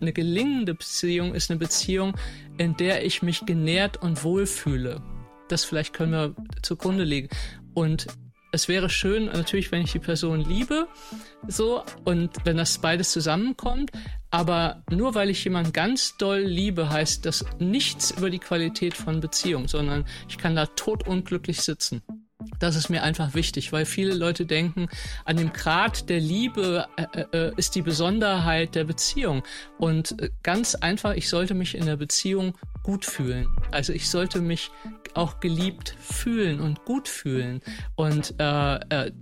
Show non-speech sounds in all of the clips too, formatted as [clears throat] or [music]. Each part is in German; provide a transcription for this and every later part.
eine gelingende Beziehung ist eine Beziehung, in der ich mich genährt und wohlfühle. Das vielleicht können wir zugrunde legen. Und es wäre schön, natürlich, wenn ich die Person liebe, so, und wenn das beides zusammenkommt, aber nur weil ich jemanden ganz doll liebe, heißt das nichts über die Qualität von Beziehung, sondern ich kann da totunglücklich sitzen. Das ist mir einfach wichtig, weil viele Leute denken, an dem Grad der Liebe äh, äh, äh ist die Besonderheit der Beziehung. Und äh, ganz einfach, ich sollte mich in der Beziehung gut fühlen. Also ich sollte mich auch geliebt fühlen und gut fühlen und äh, äh,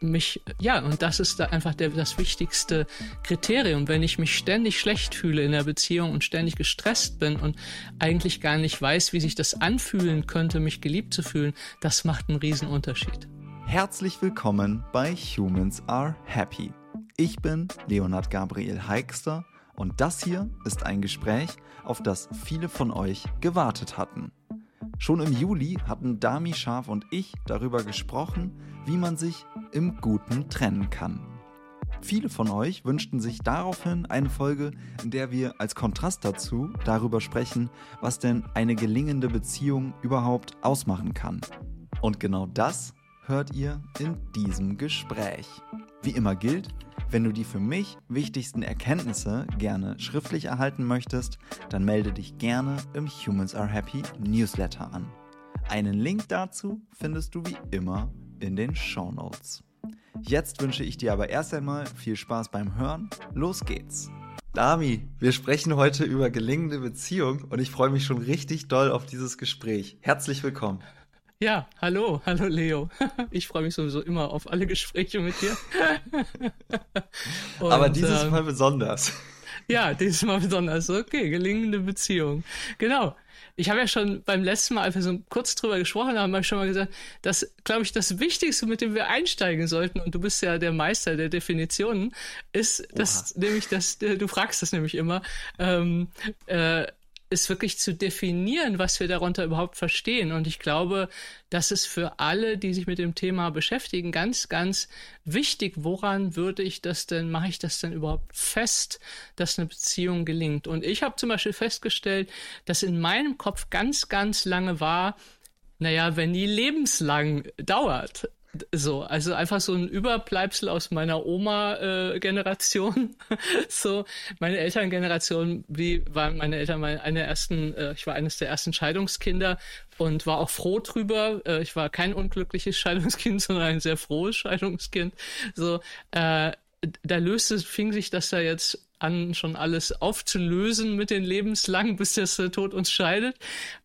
mich ja und das ist da einfach der, das wichtigste Kriterium. Wenn ich mich ständig schlecht fühle in der Beziehung und ständig gestresst bin und eigentlich gar nicht weiß, wie sich das anfühlen könnte, mich geliebt zu fühlen, das macht einen riesen Unterschied. Herzlich willkommen bei Humans Are Happy. Ich bin Leonard Gabriel Heikster und das hier ist ein Gespräch, auf das viele von euch gewartet hatten. Schon im Juli hatten Dami Scharf und ich darüber gesprochen, wie man sich im Guten trennen kann. Viele von euch wünschten sich daraufhin eine Folge, in der wir als Kontrast dazu darüber sprechen, was denn eine gelingende Beziehung überhaupt ausmachen kann. Und genau das hört ihr in diesem Gespräch. Wie immer gilt, wenn du die für mich wichtigsten Erkenntnisse gerne schriftlich erhalten möchtest, dann melde dich gerne im Humans Are Happy Newsletter an. Einen Link dazu findest du wie immer in den Show Notes. Jetzt wünsche ich dir aber erst einmal viel Spaß beim Hören. Los geht's! Dami, wir sprechen heute über gelingende Beziehung und ich freue mich schon richtig doll auf dieses Gespräch. Herzlich willkommen. Ja, hallo, hallo Leo. [laughs] Ich freue mich sowieso immer auf alle Gespräche mit dir. Und, Aber dieses ähm, Mal besonders. Ja, dieses Mal besonders. Okay, gelingende Beziehung. Genau. Ich habe ja schon beim letzten Mal, wir so kurz drüber gesprochen haben, habe ich schon mal gesagt, dass, glaube ich, das Wichtigste, mit dem wir einsteigen sollten, und du bist ja der Meister der Definitionen, ist, dass nämlich, dass du fragst das nämlich immer, ähm, äh, ist wirklich zu definieren, was wir darunter überhaupt verstehen. Und ich glaube, das ist für alle, die sich mit dem Thema beschäftigen, ganz, ganz wichtig. Woran würde ich das denn, mache ich das denn überhaupt fest, dass eine Beziehung gelingt? Und ich habe zum Beispiel festgestellt, dass in meinem Kopf ganz, ganz lange war, naja, wenn die lebenslang dauert, so, also einfach so ein Überbleibsel aus meiner Oma-Generation. Äh, [laughs] so, meine Elterngeneration, wie waren meine Eltern meine, eine ersten, äh, ich war eines der ersten Scheidungskinder und war auch froh drüber. Äh, ich war kein unglückliches [laughs] Scheidungskind, sondern ein sehr frohes Scheidungskind. So, äh, da löste, fing sich das da jetzt an, schon alles aufzulösen mit den lebenslang, bis der Tod uns scheidet.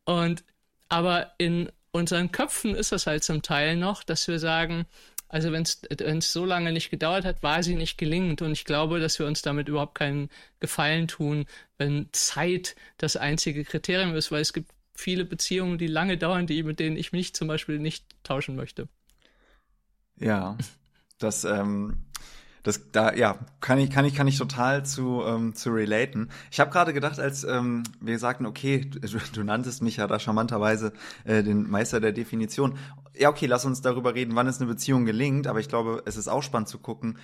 Und aber in unseren Köpfen ist das halt zum Teil noch, dass wir sagen, also wenn es so lange nicht gedauert hat, war sie nicht gelingend. Und ich glaube, dass wir uns damit überhaupt keinen Gefallen tun, wenn Zeit das einzige Kriterium ist, weil es gibt viele Beziehungen, die lange dauern, die mit denen ich mich zum Beispiel nicht tauschen möchte. Ja, das ähm, das da ja kann ich kann ich kann ich total zu ähm, zu relaten. Ich habe gerade gedacht, als ähm, wir sagten, okay, du, du nanntest mich ja da charmanterweise äh, den Meister der Definition. Ja, okay, lass uns darüber reden, wann es eine Beziehung gelingt. Aber ich glaube, es ist auch spannend zu gucken,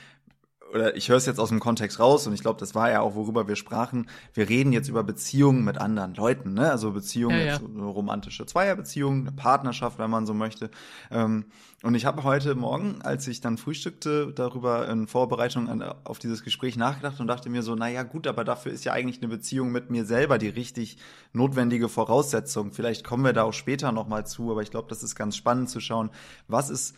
oder ich höre es jetzt aus dem Kontext raus und ich glaube, das war ja auch, worüber wir sprachen. Wir reden jetzt über Beziehungen mit anderen Leuten, ne? Also Beziehungen, ja, ja. Jetzt, so romantische Zweierbeziehungen, eine Partnerschaft, wenn man so möchte. Ähm, und ich habe heute Morgen, als ich dann frühstückte, darüber in Vorbereitung an, auf dieses Gespräch nachgedacht und dachte mir so, na ja, gut, aber dafür ist ja eigentlich eine Beziehung mit mir selber die richtig notwendige Voraussetzung. Vielleicht kommen wir da auch später nochmal zu, aber ich glaube, das ist ganz spannend zu schauen, was ist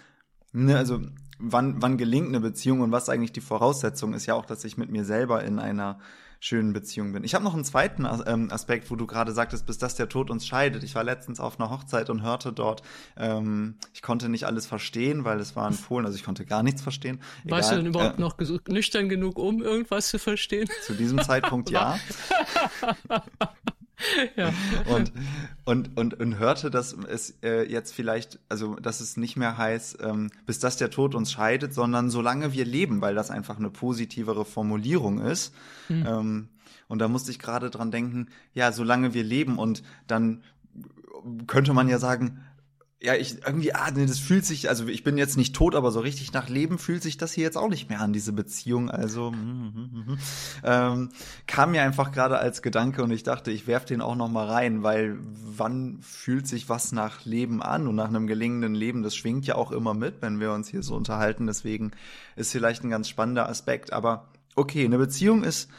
Ne, also wann, wann gelingt eine Beziehung und was eigentlich die Voraussetzung ist ja auch, dass ich mit mir selber in einer schönen Beziehung bin. Ich habe noch einen zweiten ähm, Aspekt, wo du gerade sagtest, bis das der Tod uns scheidet. Ich war letztens auf einer Hochzeit und hörte dort, ähm, ich konnte nicht alles verstehen, weil es war in [laughs] Polen, also ich konnte gar nichts verstehen. Egal, Warst du denn überhaupt äh, noch nüchtern genug, um irgendwas zu verstehen? Zu diesem Zeitpunkt [laughs] ja. [laughs] [laughs] ja. und, und, und, und hörte, dass es äh, jetzt vielleicht, also dass es nicht mehr heißt, ähm, bis dass der Tod uns scheidet, sondern solange wir leben, weil das einfach eine positivere Formulierung ist. Mhm. Ähm, und da musste ich gerade dran denken, ja, solange wir leben und dann könnte man ja sagen, ja, ich irgendwie, ah, nee, das fühlt sich, also ich bin jetzt nicht tot, aber so richtig nach Leben fühlt sich das hier jetzt auch nicht mehr an, diese Beziehung. Also mm, mm, mm, ähm, kam mir einfach gerade als Gedanke und ich dachte, ich werf den auch noch mal rein, weil wann fühlt sich was nach Leben an und nach einem gelingenden Leben? Das schwingt ja auch immer mit, wenn wir uns hier so unterhalten. Deswegen ist vielleicht ein ganz spannender Aspekt. Aber okay, eine Beziehung ist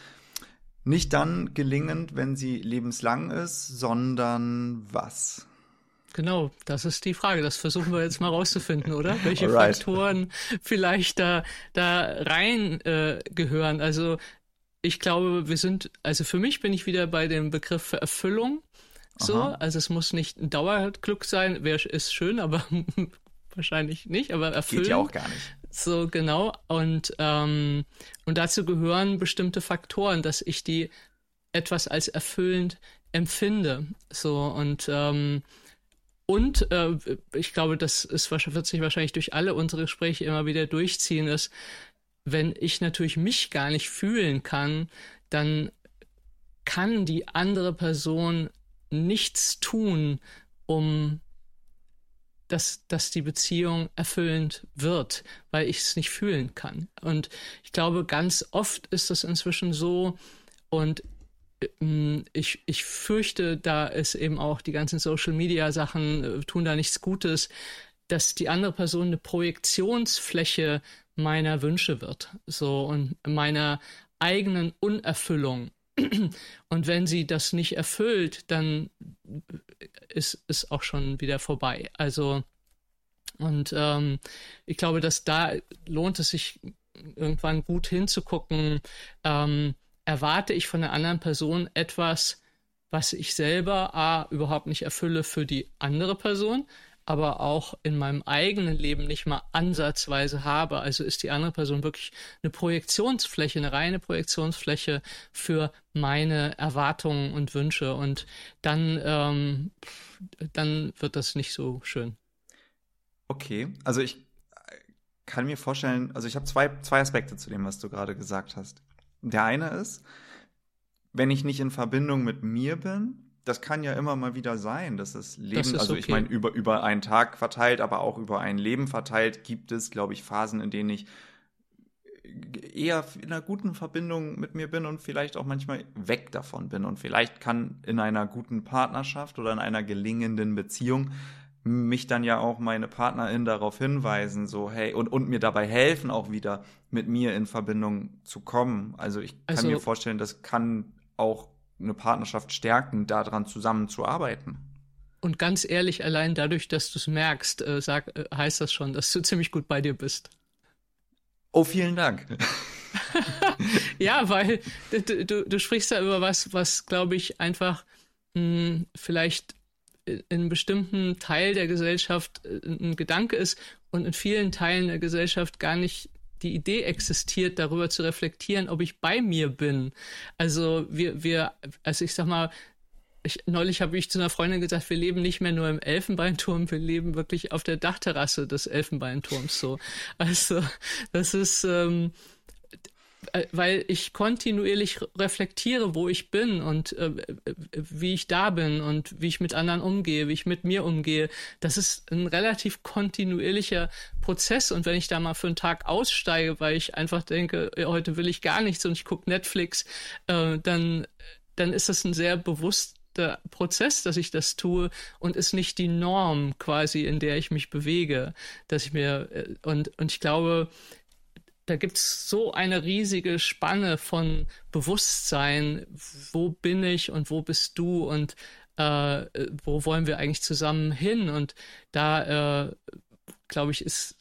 nicht dann gelingend, wenn sie lebenslang ist, sondern was? Genau, das ist die Frage. Das versuchen wir jetzt mal rauszufinden, oder? [laughs] Welche Alright. Faktoren vielleicht da, da rein äh, gehören. Also ich glaube, wir sind, also für mich bin ich wieder bei dem Begriff Erfüllung. So, Aha. also es muss nicht ein Dauerglück sein, wäre ist schön, aber [laughs] wahrscheinlich nicht, aber erfüllen. Geht ja auch gar nicht. So, genau. Und, ähm, und dazu gehören bestimmte Faktoren, dass ich die etwas als erfüllend empfinde. So, und ähm, und äh, ich glaube, das ist, wird sich wahrscheinlich durch alle unsere Gespräche immer wieder durchziehen, ist, wenn ich natürlich mich gar nicht fühlen kann, dann kann die andere Person nichts tun, um dass, dass die Beziehung erfüllend wird, weil ich es nicht fühlen kann. Und ich glaube, ganz oft ist das inzwischen so, und ich, ich fürchte, da ist eben auch die ganzen Social Media Sachen äh, tun da nichts Gutes, dass die andere Person eine Projektionsfläche meiner Wünsche wird, so und meiner eigenen Unerfüllung. Und wenn sie das nicht erfüllt, dann ist es auch schon wieder vorbei. Also und ähm, ich glaube, dass da lohnt es sich irgendwann gut hinzugucken. Ähm, erwarte ich von der anderen Person etwas, was ich selber A, überhaupt nicht erfülle für die andere Person, aber auch in meinem eigenen Leben nicht mal ansatzweise habe. Also ist die andere Person wirklich eine Projektionsfläche, eine reine Projektionsfläche für meine Erwartungen und Wünsche. Und dann, ähm, dann wird das nicht so schön. Okay, also ich kann mir vorstellen, also ich habe zwei, zwei Aspekte zu dem, was du gerade gesagt hast. Der eine ist, wenn ich nicht in Verbindung mit mir bin, das kann ja immer mal wieder sein, dass das Leben, das also okay. ich meine, über, über einen Tag verteilt, aber auch über ein Leben verteilt, gibt es, glaube ich, Phasen, in denen ich eher in einer guten Verbindung mit mir bin und vielleicht auch manchmal weg davon bin. Und vielleicht kann in einer guten Partnerschaft oder in einer gelingenden Beziehung mich dann ja auch meine Partnerin darauf hinweisen, so hey, und, und mir dabei helfen, auch wieder mit mir in Verbindung zu kommen. Also ich kann also, mir vorstellen, das kann auch eine Partnerschaft stärken, daran zusammenzuarbeiten. Und ganz ehrlich, allein dadurch, dass du es merkst, äh, sag, äh, heißt das schon, dass du [laughs] ziemlich gut bei dir bist. Oh, vielen Dank. [laughs] ja, weil du, du, du, sprichst da über was, was glaube ich einfach mh, hm, vielleicht in einem bestimmten Teil der Gesellschaft äh, ein Gedanke ist und in vielen Teilen der Gesellschaft gar nicht die Idee existiert, darüber zu reflektieren, ob ich bei mir bin. Also wir, wir, also ich sag mal, ich, neulich habe ich zu einer Freundin gesagt, wir leben nicht mehr nur im Elfenbeinturm, wir leben wirklich auf der Dachterrasse des Elfenbeinturms so. Also das ist, ähm, äh, weil ich kontinuierlich reflektiere, wo ich bin und äh, wie ich da bin und wie ich mit anderen umgehe, wie ich mit mir umgehe. Das ist ein relativ kontinuierlicher Prozess und wenn ich da mal für einen Tag aussteige, weil ich einfach denke, heute will ich gar nichts und ich gucke Netflix, äh, dann, dann ist das ein sehr bewusster Prozess, dass ich das tue und ist nicht die Norm quasi, in der ich mich bewege, dass ich mir äh, und und ich glaube, da gibt es so eine riesige Spanne von Bewusstsein, wo bin ich und wo bist du und äh, wo wollen wir eigentlich zusammen hin? Und da, äh, glaube ich, ist,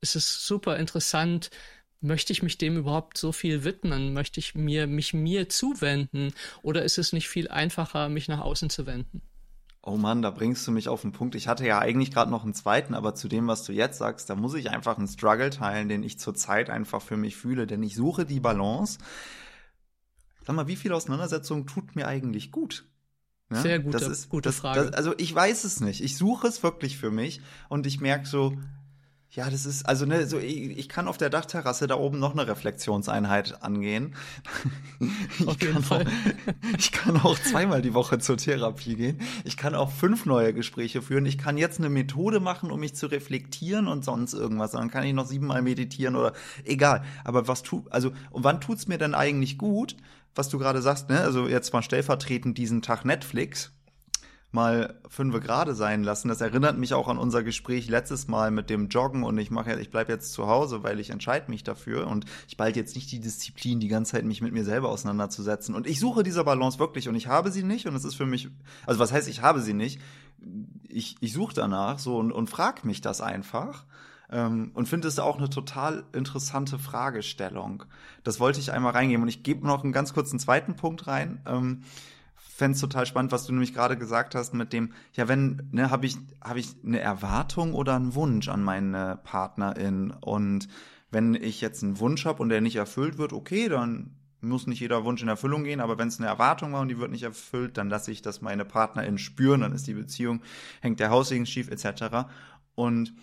ist es super interessant, möchte ich mich dem überhaupt so viel widmen? Möchte ich mir, mich mir zuwenden? Oder ist es nicht viel einfacher, mich nach außen zu wenden? Oh Mann, da bringst du mich auf den Punkt. Ich hatte ja eigentlich gerade noch einen zweiten, aber zu dem, was du jetzt sagst, da muss ich einfach einen Struggle teilen, den ich zurzeit einfach für mich fühle, denn ich suche die Balance. Sag mal, wie viel Auseinandersetzung tut mir eigentlich gut? Ja? Sehr gute, das ist, gute das, Frage. Das, also ich weiß es nicht. Ich suche es wirklich für mich und ich merke so, Ja, das ist, also ne, so ich, ich kann auf der Dachterrasse da oben noch eine Reflexionseinheit angehen. [laughs] Ich kann, auch, [laughs] ich kann auch zweimal die Woche zur Therapie gehen. Ich kann auch fünf neue Gespräche führen. Ich kann jetzt eine Methode machen, um mich zu reflektieren und sonst irgendwas. Dann kann ich noch siebenmal meditieren oder egal. Aber was tut, also, und wann tut's mir denn eigentlich gut, was du gerade sagst, ne? Also jetzt mal stellvertretend diesen Tag Netflix mal fünfe gerade sein lassen. Das erinnert mich auch an unser Gespräch letztes Mal mit dem Joggen und ich mache ich bleibe jetzt zu Hause, weil ich entscheide mich dafür und ich behalte jetzt nicht die Disziplin, die ganze Zeit mich mit mir selber auseinanderzusetzen. Und ich suche diese Balance wirklich und ich habe sie nicht und es ist für mich, also was heißt, ich habe sie nicht? Ich, ich suche danach so und, und frage mich das einfach. Ähm, und finde es auch eine total interessante Fragestellung. Das wollte ich einmal reingeben und ich gebe noch einen ganz kurzen zweiten Punkt rein. Fände es total spannend, was du nämlich gerade gesagt hast mit dem, ja, wenn, ne, habe ich, habe ich eine Erwartung oder einen Wunsch an meine Partnerin und wenn ich jetzt einen Wunsch habe und der nicht erfüllt wird, okay, dann muss nicht jeder Wunsch in Erfüllung gehen, aber wenn es eine Erwartung war und die wird nicht erfüllt, dann lasse ich das meine Partnerin spüren, dann ist die Beziehung, hängt der Haussegen schief, etc. Und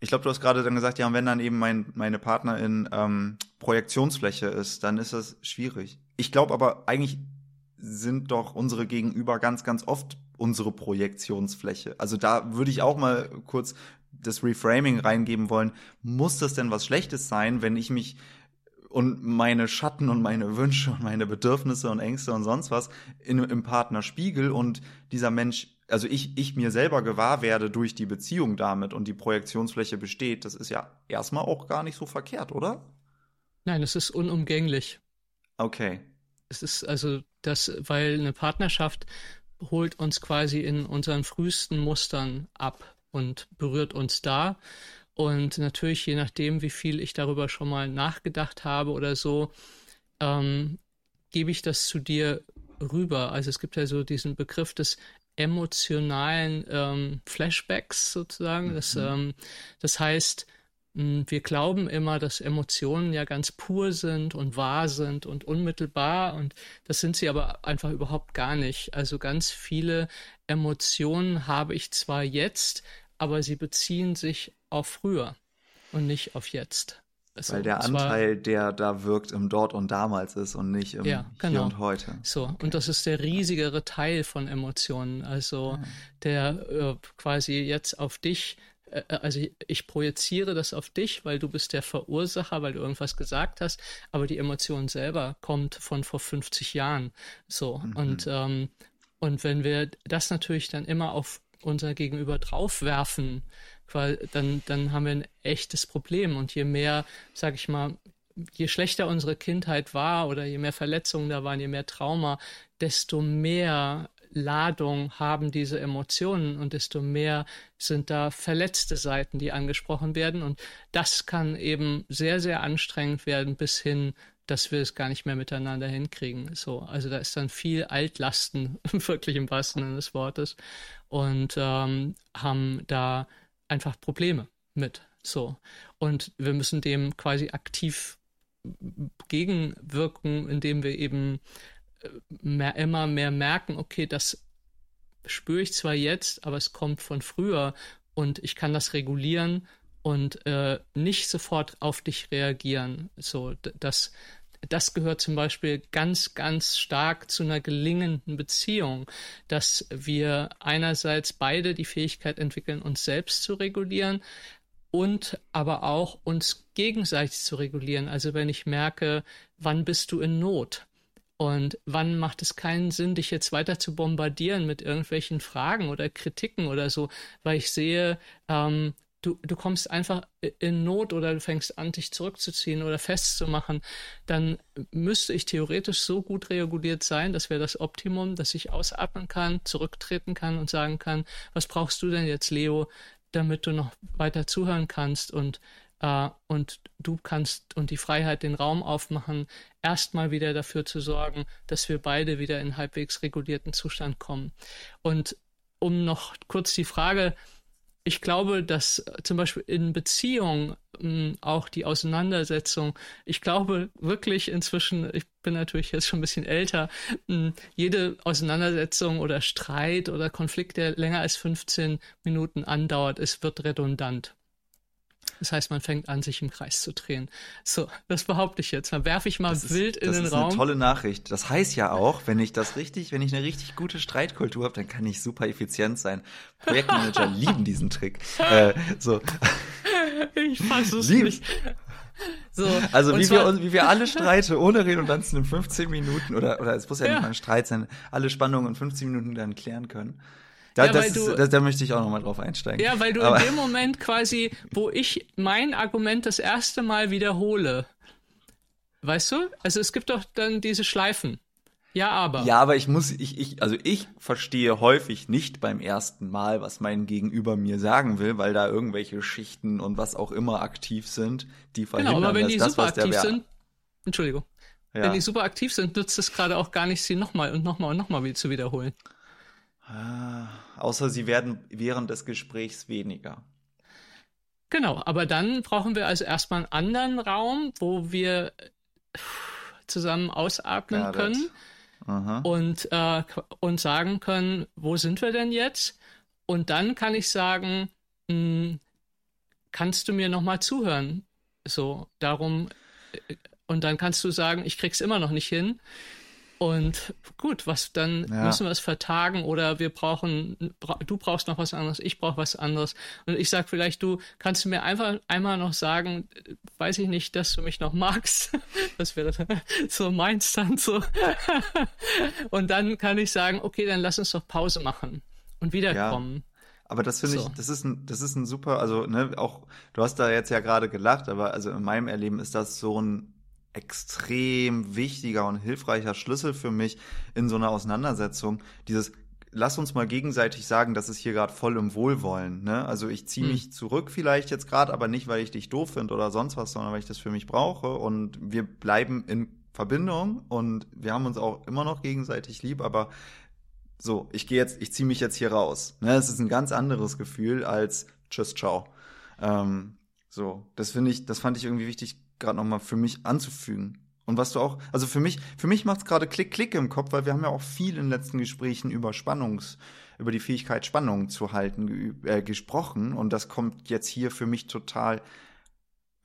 ich glaube, du hast gerade dann gesagt, ja, und wenn dann eben mein, meine Partnerin ähm, Projektionsfläche ist, dann ist das schwierig. Ich glaube aber eigentlich sind doch unsere Gegenüber ganz, ganz oft unsere Projektionsfläche. Also da würde ich auch mal kurz das Reframing reingeben wollen. Muss das denn was Schlechtes sein, wenn ich mich und meine Schatten und meine Wünsche und meine Bedürfnisse und Ängste und sonst was in, im Partner spiegel und dieser Mensch, also ich, ich mir selber gewahr werde durch die Beziehung damit und die Projektionsfläche besteht, das ist ja erstmal auch gar nicht so verkehrt, oder? Nein, es ist unumgänglich. Okay. Es ist also das, weil eine Partnerschaft holt uns quasi in unseren frühesten Mustern ab und berührt uns da. Und natürlich, je nachdem, wie viel ich darüber schon mal nachgedacht habe oder so, ähm, gebe ich das zu dir rüber. Also es gibt ja so diesen Begriff des emotionalen ähm, Flashbacks sozusagen. Das, ähm, das heißt, wir glauben immer, dass Emotionen ja ganz pur sind und wahr sind und unmittelbar und das sind sie aber einfach überhaupt gar nicht. Also ganz viele Emotionen habe ich zwar jetzt, aber sie beziehen sich auf früher und nicht auf jetzt. Also, Weil der Anteil, der da wirkt, im Dort und Damals ist und nicht im Ja, Hier genau. und Heute. So, und das ist der riesigere Teil von Emotionen, also der äh, quasi jetzt auf dich, also ich, projiziere das auf dich, weil du bist der Verursacher, weil du irgendwas gesagt hast, aber die Emotion selber kommt von vor 50 Jahren. So, und, ähm, und wenn wir das natürlich dann immer auf unser Gegenüber draufwerfen, weil dann, dann haben wir ein echtes Problem. Und je mehr, sag ich mal, je schlechter unsere Kindheit war oder je mehr Verletzungen da waren, je mehr Trauma, desto mehr Ladung haben diese Emotionen und desto mehr sind da verletzte Seiten, die angesprochen werden. Und das kann eben sehr, sehr anstrengend werden bis hin, dass wir es gar nicht mehr miteinander hinkriegen. So, also da ist dann viel Altlasten, [laughs] wirklich im wahrsten Sinne des Wortes, und ähm, haben da einfach Probleme mit. So. Und wir müssen dem quasi aktiv gegenwirken, indem wir eben mehr, immer mehr merken, okay, das spüre ich zwar jetzt, aber es kommt von früher und ich kann das regulieren und äh, nicht sofort auf dich reagieren. So, das, das gehört zum Beispiel ganz, ganz stark zu einer gelingenden Beziehung, dass wir einerseits beide die Fähigkeit entwickeln, uns selbst zu regulieren und aber auch uns gegenseitig zu regulieren. Also wenn ich merke, wann bist du in Not? Und wann macht es keinen Sinn, dich jetzt weiter zu bombardieren mit irgendwelchen Fragen oder Kritiken oder so, weil ich sehe, ähm, du, du kommst einfach in Not oder du fängst an, dich zurückzuziehen oder festzumachen, dann müsste ich theoretisch so gut reguliert sein, das wäre das Optimum, dass ich ausatmen kann, zurücktreten kann und sagen kann, was brauchst du denn jetzt, Leo, damit du noch weiter zuhören kannst? Und äh, und du kannst und die Freiheit den Raum aufmachen, erstmal wieder dafür zu sorgen, dass wir beide wieder in halbwegs regulierten Zustand kommen. Und um noch kurz die Frage, ich glaube, dass äh, zum Beispiel in Beziehungen mh, auch die Auseinandersetzung, ich glaube wirklich inzwischen, ich bin natürlich jetzt schon ein bisschen älter, mh, jede Auseinandersetzung oder Streit oder Konflikt, der länger als 15 Minuten andauert, es wird redundant. Das heißt, man fängt an, sich im Kreis zu drehen. So, das behaupte ich jetzt. Dann werfe ich mal das wild ist, in den Raum. Das ist eine tolle Nachricht. Das heißt ja auch, wenn ich das richtig, wenn ich eine richtig gute Streitkultur habe, dann kann ich super effizient sein. Projektmanager [laughs] lieben diesen Trick. Äh, so. Ich fasse es Lieb. nicht. So, also wie wir, wie wir alle [laughs] Streite ohne Redundanzen in 15 Minuten oder, oder es muss ja, ja. nicht mal ein Streit sein, alle Spannungen in 15 Minuten dann klären können. Da, ja, das du, ist, da, da, möchte ich auch nochmal drauf einsteigen. Ja, weil du Aber, in dem Moment quasi, wo ich mein Argument das erste Mal wiederhole, weißt du? Also es gibt doch dann diese Schleifen. Ja, aber. Ja, aber ich muss, ich, ich, also ich verstehe häufig nicht beim ersten Mal, was mein Gegenüber mir sagen will, weil da irgendwelche Schichten und was auch immer aktiv sind, die verhindern, genau, aber wenn die das, super aktiv sind, Entschuldigung. Ja. Wenn die super aktiv sind, nützt es gerade auch gar nicht, sie nochmal und nochmal und nochmal zu wiederholen. Ah, außer sie werden während des Gesprächs weniger. Genau, aber dann brauchen wir also erstmal einen anderen Raum, wo wir zusammen ausatmen ja, können und, äh, und sagen können, wo sind wir denn jetzt? Und dann kann ich sagen, mh, hm, kannst du mir nochmal zuhören? So, darum, äh, und dann kannst du sagen, ich krieg's immer noch nicht hin. Und gut, was dann ja. müssen wir es vertagen oder wir brauchen, du brauchst noch was anderes, ich brauche was anderes. Und ich sag vielleicht, du kannst du mir einfach einmal noch sagen, weiß ich nicht, dass du mich noch magst. [laughs] Das wäre [laughs] so meins dann so. [laughs] Und dann kann ich sagen, okay, dann lass uns doch Pause machen und wiederkommen. Ja. Aber das finde so. ich, das ist ein, das ist ein super, also ne, auch du hast da jetzt ja gerade gelacht, aber also in meinem Erleben ist das so ein extrem wichtiger und hilfreicher Schlüssel für mich in so einer Auseinandersetzung. Dieses lass uns mal gegenseitig sagen, das ist hier gerade voll im Wohlwollen. Ne? Also ich ziehe hm. mich zurück vielleicht jetzt gerade, aber nicht, weil ich dich doof finde oder sonst was, sondern weil ich das für mich brauche. Und wir bleiben in Verbindung und wir haben uns auch immer noch gegenseitig lieb, aber so, ich gehe jetzt, ich ziehe mich jetzt hier raus. Ne? Es ist ein ganz anderes Gefühl als Tschüss, ciao. Ähm, so, das finde ich, das fand ich irgendwie wichtig, gerade nochmal für mich anzufügen. Und was du auch, also für mich, für mich macht es gerade Klick, Klick im Kopf, weil wir haben ja auch viel in den letzten Gesprächen über Spannungs, über die Fähigkeit, Spannung zu halten, äh, gesprochen. Und das kommt jetzt hier für mich total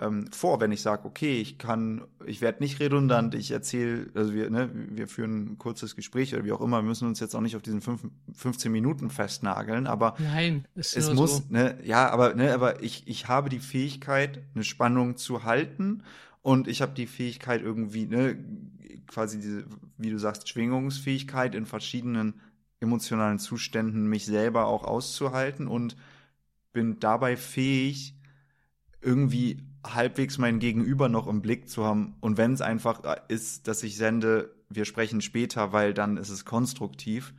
ähm, vor, wenn ich sage, okay, ich kann, ich werde nicht redundant, ich erzähle, also wir, ne, wir führen ein kurzes Gespräch oder wie auch immer, wir müssen uns jetzt auch nicht auf diesen fünf, 15 Minuten festnageln, aber Nein, es muss, so. ne, ja, aber, ne, aber ich, ich habe die Fähigkeit, eine Spannung zu halten und ich habe die Fähigkeit irgendwie, ne, quasi diese, wie du sagst, Schwingungsfähigkeit in verschiedenen emotionalen Zuständen mich selber auch auszuhalten und bin dabei fähig, irgendwie halbwegs mein Gegenüber noch im Blick zu haben. Und wenn es einfach ist, dass ich sende, wir sprechen später, weil dann ist es konstruktiv.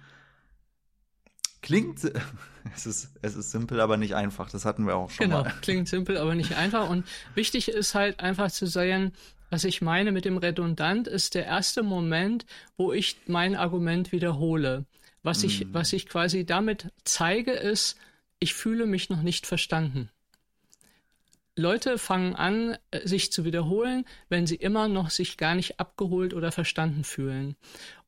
Klingt, [laughs] es ist, es ist simpel, aber nicht einfach. Das hatten wir auch schon genau, mal. Genau, klingt simpel, aber nicht einfach. Und wichtig ist halt einfach zu sehen, was ich meine mit dem Redundant, ist der erste Moment, wo ich mein Argument wiederhole. Was ich, mm. was ich quasi damit zeige, ist, ich fühle mich noch nicht verstanden. Leute fangen an, äh, sich zu wiederholen, wenn sie immer noch sich gar nicht abgeholt oder verstanden fühlen.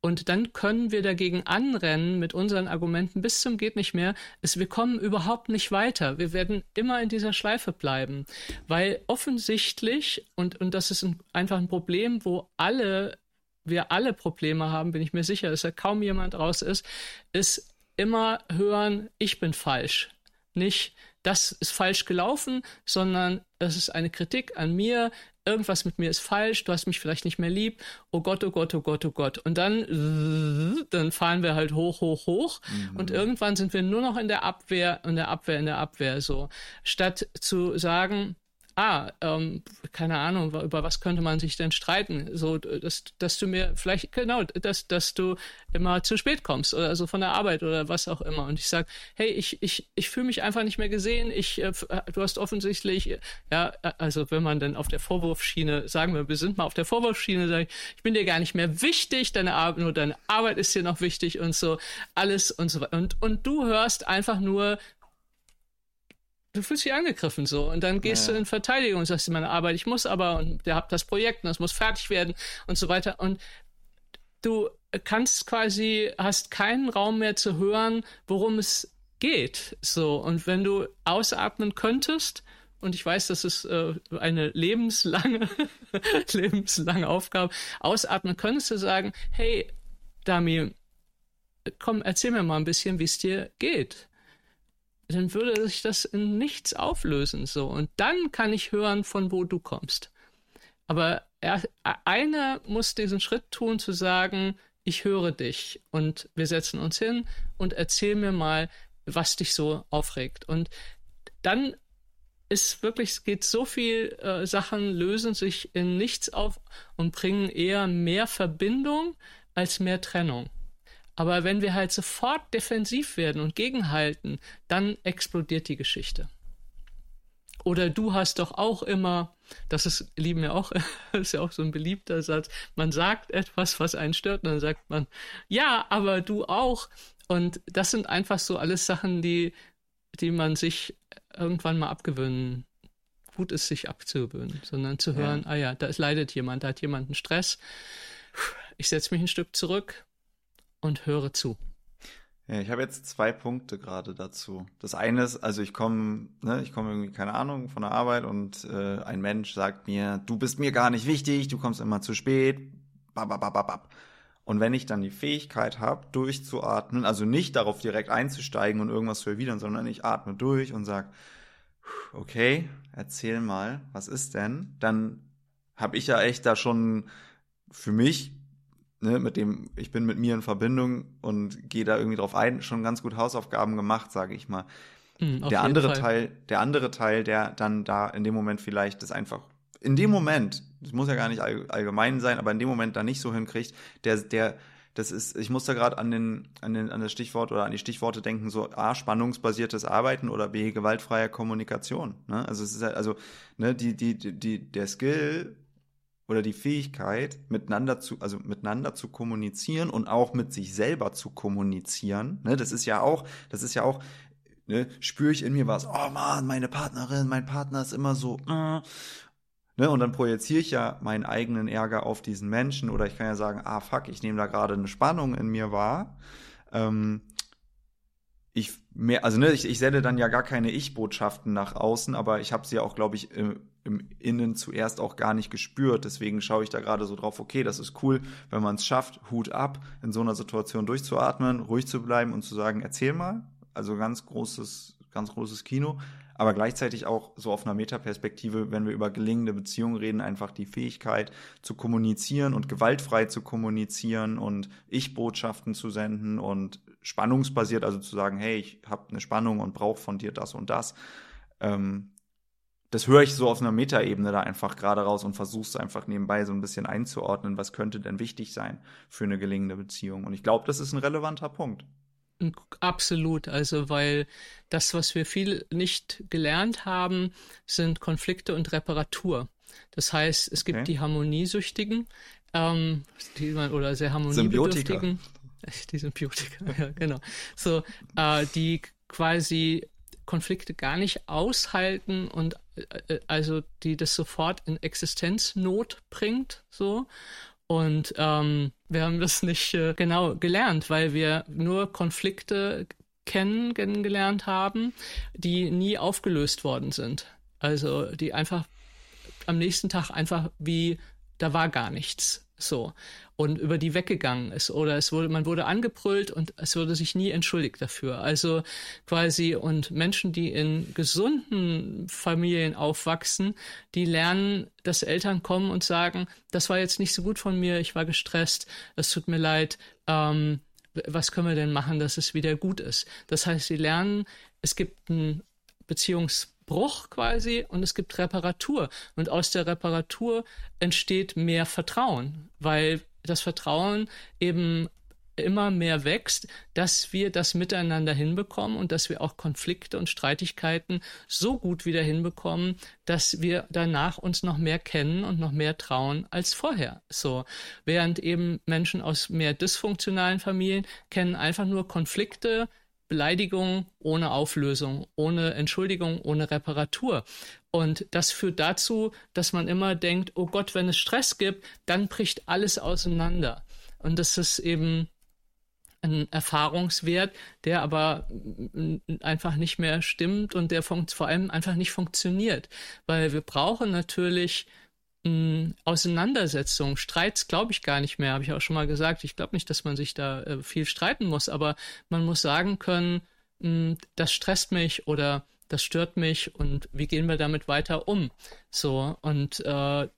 Und dann können wir dagegen anrennen mit unseren Argumenten bis zum geht nicht mehr. Es, wir kommen überhaupt nicht weiter. Wir werden immer in dieser Schleife bleiben, weil offensichtlich, und, und das ist ein, einfach ein Problem, wo alle, wir alle Probleme haben, bin ich mir sicher, dass da kaum jemand raus ist, ist immer hören, ich bin falsch. Nicht, das ist falsch gelaufen, sondern das ist eine Kritik an mir, irgendwas mit mir ist falsch, du hast mich vielleicht nicht mehr lieb, oh Gott, oh Gott, oh Gott, oh Gott. Und dann, dann fahren wir halt hoch, hoch, hoch mhm. und irgendwann sind wir nur noch in der Abwehr, in der Abwehr, in der Abwehr so. Statt zu sagen, ah, ähm, keine Ahnung, über was könnte man sich denn streiten? So, dass, dass du mir vielleicht, genau, dass, dass du immer zu spät kommst oder so von der Arbeit oder was auch immer. Und ich sage, hey, ich, ich, ich fühle mich einfach nicht mehr gesehen. Ich, äh, du hast offensichtlich, ja, also wenn man dann auf der Vorwurfsschiene, sagen wir, wir sind mal auf der Vorwurfsschiene, sage ich, ich bin dir gar nicht mehr wichtig, deine Arbeit, nur deine Arbeit ist dir noch wichtig und so, alles und so weiter. Und, und du hörst einfach nur, du fühlst dich angegriffen so und dann gehst ja. du in Verteidigung und sagst, meine Arbeit, ich muss aber und ihr habt das Projekt und das muss fertig werden und so weiter und du kannst quasi, hast keinen Raum mehr zu hören, worum es geht, so und wenn du ausatmen könntest und ich weiß, das ist äh, eine lebenslange, [laughs] lebenslange Aufgabe, ausatmen, könntest du sagen, hey, Dami, komm, erzähl mir mal ein bisschen, wie es dir geht. Dann würde sich das in nichts auflösen, so. Und dann kann ich hören, von wo du kommst. Aber er, einer muss diesen Schritt tun, zu sagen, ich höre dich und wir setzen uns hin und erzähl mir mal, was dich so aufregt. Und dann ist wirklich, es geht so viel äh, Sachen lösen sich in nichts auf und bringen eher mehr Verbindung als mehr Trennung. Aber wenn wir halt sofort defensiv werden und gegenhalten, dann explodiert die Geschichte. Oder du hast doch auch immer, das ist, lieben wir auch, [laughs] ist ja auch so ein beliebter Satz, man sagt etwas, was einen stört, und dann sagt man, ja, aber du auch. Und das sind einfach so alles Sachen, die, die man sich irgendwann mal abgewöhnen, gut ist, sich abzugewöhnen, sondern zu hören, ja. ah ja, da leidet jemand, da hat jemand einen Stress. Ich setze mich ein Stück zurück und höre zu. Ja, ich habe jetzt zwei Punkte gerade dazu. Das eine ist, also ich komme, ne, ich komme irgendwie, keine Ahnung, von der Arbeit und äh, ein Mensch sagt mir, du bist mir gar nicht wichtig, du kommst immer zu spät. Bababababab. Und wenn ich dann die Fähigkeit habe, durchzuatmen, also nicht darauf direkt einzusteigen und irgendwas zu erwidern, sondern ich atme durch und sage, okay, erzähl mal, was ist denn? Dann habe ich ja echt da schon für mich ne, mit dem, ich bin mit mir in Verbindung und gehe da irgendwie drauf ein, schon ganz gut Hausaufgaben gemacht, sage ich mal. Mhm, der andere Fall. Teil, der andere Teil, der dann da in dem Moment vielleicht das einfach in dem Moment, das muss ja gar nicht allgemein sein, aber in dem Moment da nicht so hinkriegt, der, der, das ist, ich muss da gerade an den, an den, an das Stichwort oder an die Stichworte denken, so A, spannungsbasiertes Arbeiten oder B, gewaltfreie Kommunikation. Ne? Also es ist halt, also, ne, die, die, die, der Skill oder die Fähigkeit, miteinander zu, also miteinander zu kommunizieren und auch mit sich selber zu kommunizieren. Ne, das ist ja auch, das ist ja auch, ne, spüre ich in mir was, oh man, meine Partnerin, mein Partner ist immer so, äh. ne, und dann projiziere ich ja meinen eigenen Ärger auf diesen Menschen oder ich kann ja sagen, ah fuck, ich nehme da gerade eine Spannung in mir wahr. Ähm, ich mehr, also ne, ich, ich sende dann ja gar keine Ich-Botschaften nach außen, aber ich habe sie auch, glaube ich, im, im Innen zuerst auch gar nicht gespürt. Deswegen schaue ich da gerade so drauf, okay, das ist cool, wenn man es schafft, Hut ab, in so einer Situation durchzuatmen, ruhig zu bleiben und zu sagen, erzähl mal. Also ganz großes, ganz großes Kino. Aber gleichzeitig auch so auf einer Metaperspektive, wenn wir über gelingende Beziehungen reden, einfach die Fähigkeit zu kommunizieren und gewaltfrei zu kommunizieren und Ich-Botschaften zu senden und spannungsbasiert, also zu sagen, hey, ich habe eine Spannung und brauche von dir das und das. Ähm, das höre ich so auf einer Metaebene da einfach gerade raus und versuche es einfach nebenbei so ein bisschen einzuordnen, was könnte denn wichtig sein für eine gelingende Beziehung. Und ich glaube, das ist ein relevanter Punkt. Absolut, also weil das, was wir viel nicht gelernt haben, sind Konflikte und Reparatur. Das heißt, es gibt okay. die Harmoniesüchtigen, ähm, die man oder sehr harmoniebedürftigen. [laughs] Die Symbiotika, ja, genau. So, äh, die quasi Konflikte gar nicht aushalten und äh, also die das sofort in Existenznot bringt, so. Und ähm, wir haben das nicht äh, genau gelernt, weil wir nur Konflikte kennen, kennengelernt haben, die nie aufgelöst worden sind. Also die einfach am nächsten Tag einfach wie, da war gar nichts. So und über die weggegangen ist oder es wurde, man wurde angebrüllt und es wurde sich nie entschuldigt dafür. Also quasi und Menschen, die in gesunden Familien aufwachsen, die lernen, dass Eltern kommen und sagen, das war jetzt nicht so gut von mir, ich war gestresst, es tut mir leid, ähm, was können wir denn machen, dass es wieder gut ist? Das heißt, sie lernen, es gibt einen Beziehungsbruch quasi und es gibt Reparatur. Und aus der Reparatur entsteht mehr Vertrauen, weil das Vertrauen eben immer mehr wächst, dass wir das miteinander hinbekommen und dass wir auch Konflikte und Streitigkeiten so gut wieder hinbekommen, dass wir danach uns noch mehr kennen und noch mehr trauen als vorher. So, während eben Menschen aus mehr dysfunktionalen Familien kennen einfach nur Konflikte, Beleidigung ohne Auflösung, ohne Entschuldigung, ohne Reparatur. Und das führt dazu, dass man immer denkt, oh Gott, wenn es Stress gibt, dann bricht alles auseinander. Und das ist eben ein Erfahrungswert, der aber einfach nicht mehr stimmt und der vor allem einfach nicht funktioniert. Weil wir brauchen natürlich mh, Auseinandersetzung, Streits glaube ich gar nicht mehr, habe ich auch schon mal gesagt. Ich glaube nicht, dass man sich da äh, viel streiten muss, aber man muss sagen können, mh, das stresst mich oder das stört mich und wie gehen wir damit weiter um? So, und äh,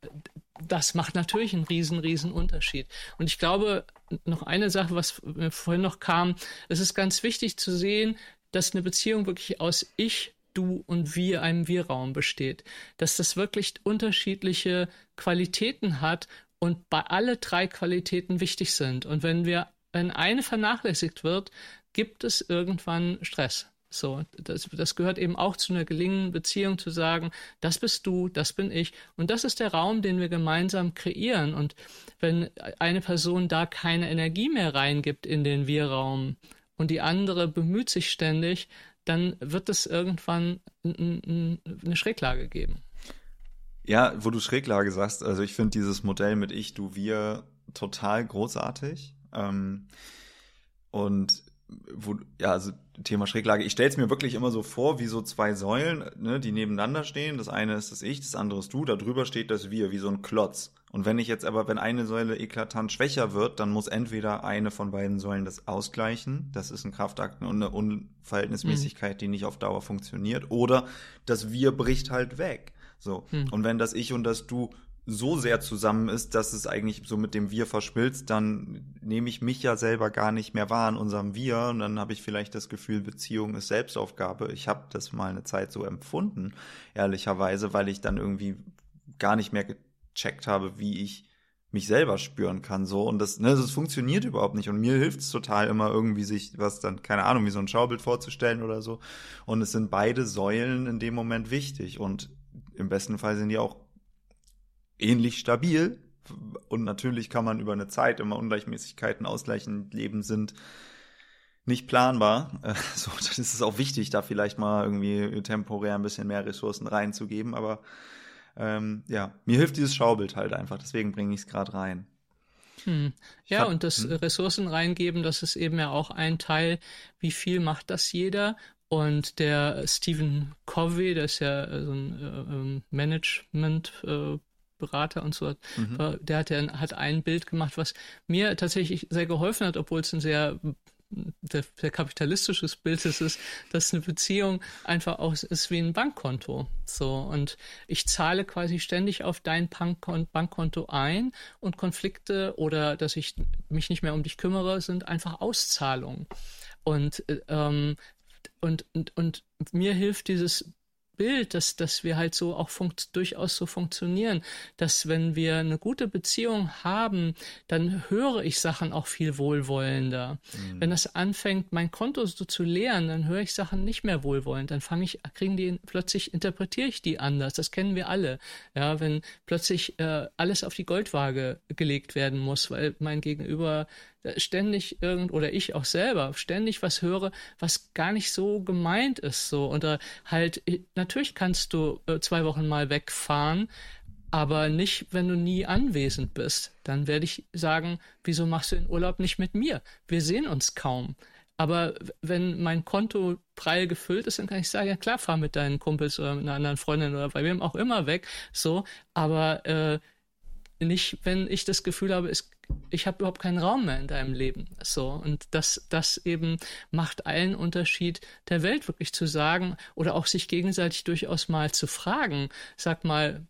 das macht natürlich einen riesen, riesen Unterschied. Und ich glaube, noch eine Sache, was mir vorhin noch kam, es ist ganz wichtig zu sehen, dass eine Beziehung wirklich aus Ich, du und wir, einem Wir-Raum besteht. Dass das wirklich unterschiedliche Qualitäten hat und bei alle drei Qualitäten wichtig sind. Und wenn wir, wenn eine vernachlässigt wird, gibt es irgendwann Stress. So, das, das gehört eben auch zu einer gelingenden Beziehung zu sagen, das bist du, das bin ich. Und das ist der Raum, den wir gemeinsam kreieren. Und wenn eine Person da keine Energie mehr reingibt in den Wir-Raum und die andere bemüht sich ständig, dann wird es irgendwann eine Schräglage geben. Ja, wo du Schräglage sagst, also ich finde dieses Modell mit ich, du, wir total großartig. Ähm, und wo, ja, also Thema Schräglage. Ich stelle es mir wirklich immer so vor, wie so zwei Säulen, ne, die nebeneinander stehen. Das eine ist das Ich, das andere ist du. Da drüber steht das Wir, wie so ein Klotz. Und wenn ich jetzt aber, wenn eine Säule eklatant schwächer wird, dann muss entweder eine von beiden Säulen das ausgleichen. Das ist ein Kraftakt und eine Unverhältnismäßigkeit, mhm. die nicht auf Dauer funktioniert. Oder das Wir bricht halt weg. So. Mhm. Und wenn das Ich und das Du so sehr zusammen ist, dass es eigentlich so mit dem Wir verschmilzt, dann nehme ich mich ja selber gar nicht mehr wahr in unserem Wir. Und dann habe ich vielleicht das Gefühl, Beziehung ist Selbstaufgabe. Ich habe das mal eine Zeit so empfunden, ehrlicherweise, weil ich dann irgendwie gar nicht mehr gecheckt habe, wie ich mich selber spüren kann so. Und das ne, das funktioniert überhaupt nicht. Und mir hilft es total immer irgendwie sich was dann keine Ahnung wie so ein Schaubild vorzustellen oder so. Und es sind beide Säulen in dem Moment wichtig. Und im besten Fall sind die auch ähnlich stabil. Und natürlich kann man über eine Zeit immer Ungleichmäßigkeiten ausgleichen. Leben sind nicht planbar. [laughs] So, dann ist es auch wichtig, da vielleicht mal irgendwie temporär ein bisschen mehr Ressourcen reinzugeben. Aber ähm, ja, mir hilft dieses Schaubild halt einfach. Deswegen bringe ich es gerade rein. Hm. Ja, hab, und das hm. Ressourcen reingeben, das ist eben ja auch ein Teil, wie viel macht das jeder? Und der Stephen Covey, der ist ja so ein äh, ähm, Management äh, Berater und so. Mhm. Der hat, ja, hat ein Bild gemacht, was mir tatsächlich sehr geholfen hat, obwohl es ein sehr der, der kapitalistisches Bild ist, ist, dass eine Beziehung einfach auch ist wie ein Bankkonto. So, und ich zahle quasi ständig auf dein Bankkonto ein und Konflikte oder dass ich mich nicht mehr um dich kümmere, sind einfach Auszahlungen. Und, ähm, und, und, und mir hilft dieses Bild, dass, dass wir halt so auch durchaus so funktionieren, dass wenn wir eine gute Beziehung haben, dann höre ich Sachen auch viel wohlwollender. Mhm. Wenn das anfängt, mein Konto so zu leeren, dann höre ich Sachen nicht mehr wohlwollend. Dann fange ich, kriegen die, plötzlich interpretiere ich die anders. Das kennen wir alle. Ja, wenn plötzlich äh, alles auf die Goldwaage gelegt werden muss, weil mein Gegenüber ständig irgend oder ich auch selber ständig was höre, was gar nicht so gemeint ist so oder halt natürlich kannst du äh, zwei Wochen mal wegfahren, aber nicht, wenn du nie anwesend bist. Dann werde ich sagen, wieso machst du den Urlaub nicht mit mir? Wir sehen uns kaum. Aber wenn mein Konto prall gefüllt ist, dann kann ich sagen, ja klar, fahr mit deinen Kumpels oder mit einer anderen Freundin oder bei wem auch immer weg. So, aber äh, nicht, wenn ich das Gefühl habe, es ich habe überhaupt keinen Raum mehr in deinem Leben. So. Und das, das eben macht allen Unterschied der Welt wirklich zu sagen oder auch sich gegenseitig durchaus mal zu fragen. Sag mal,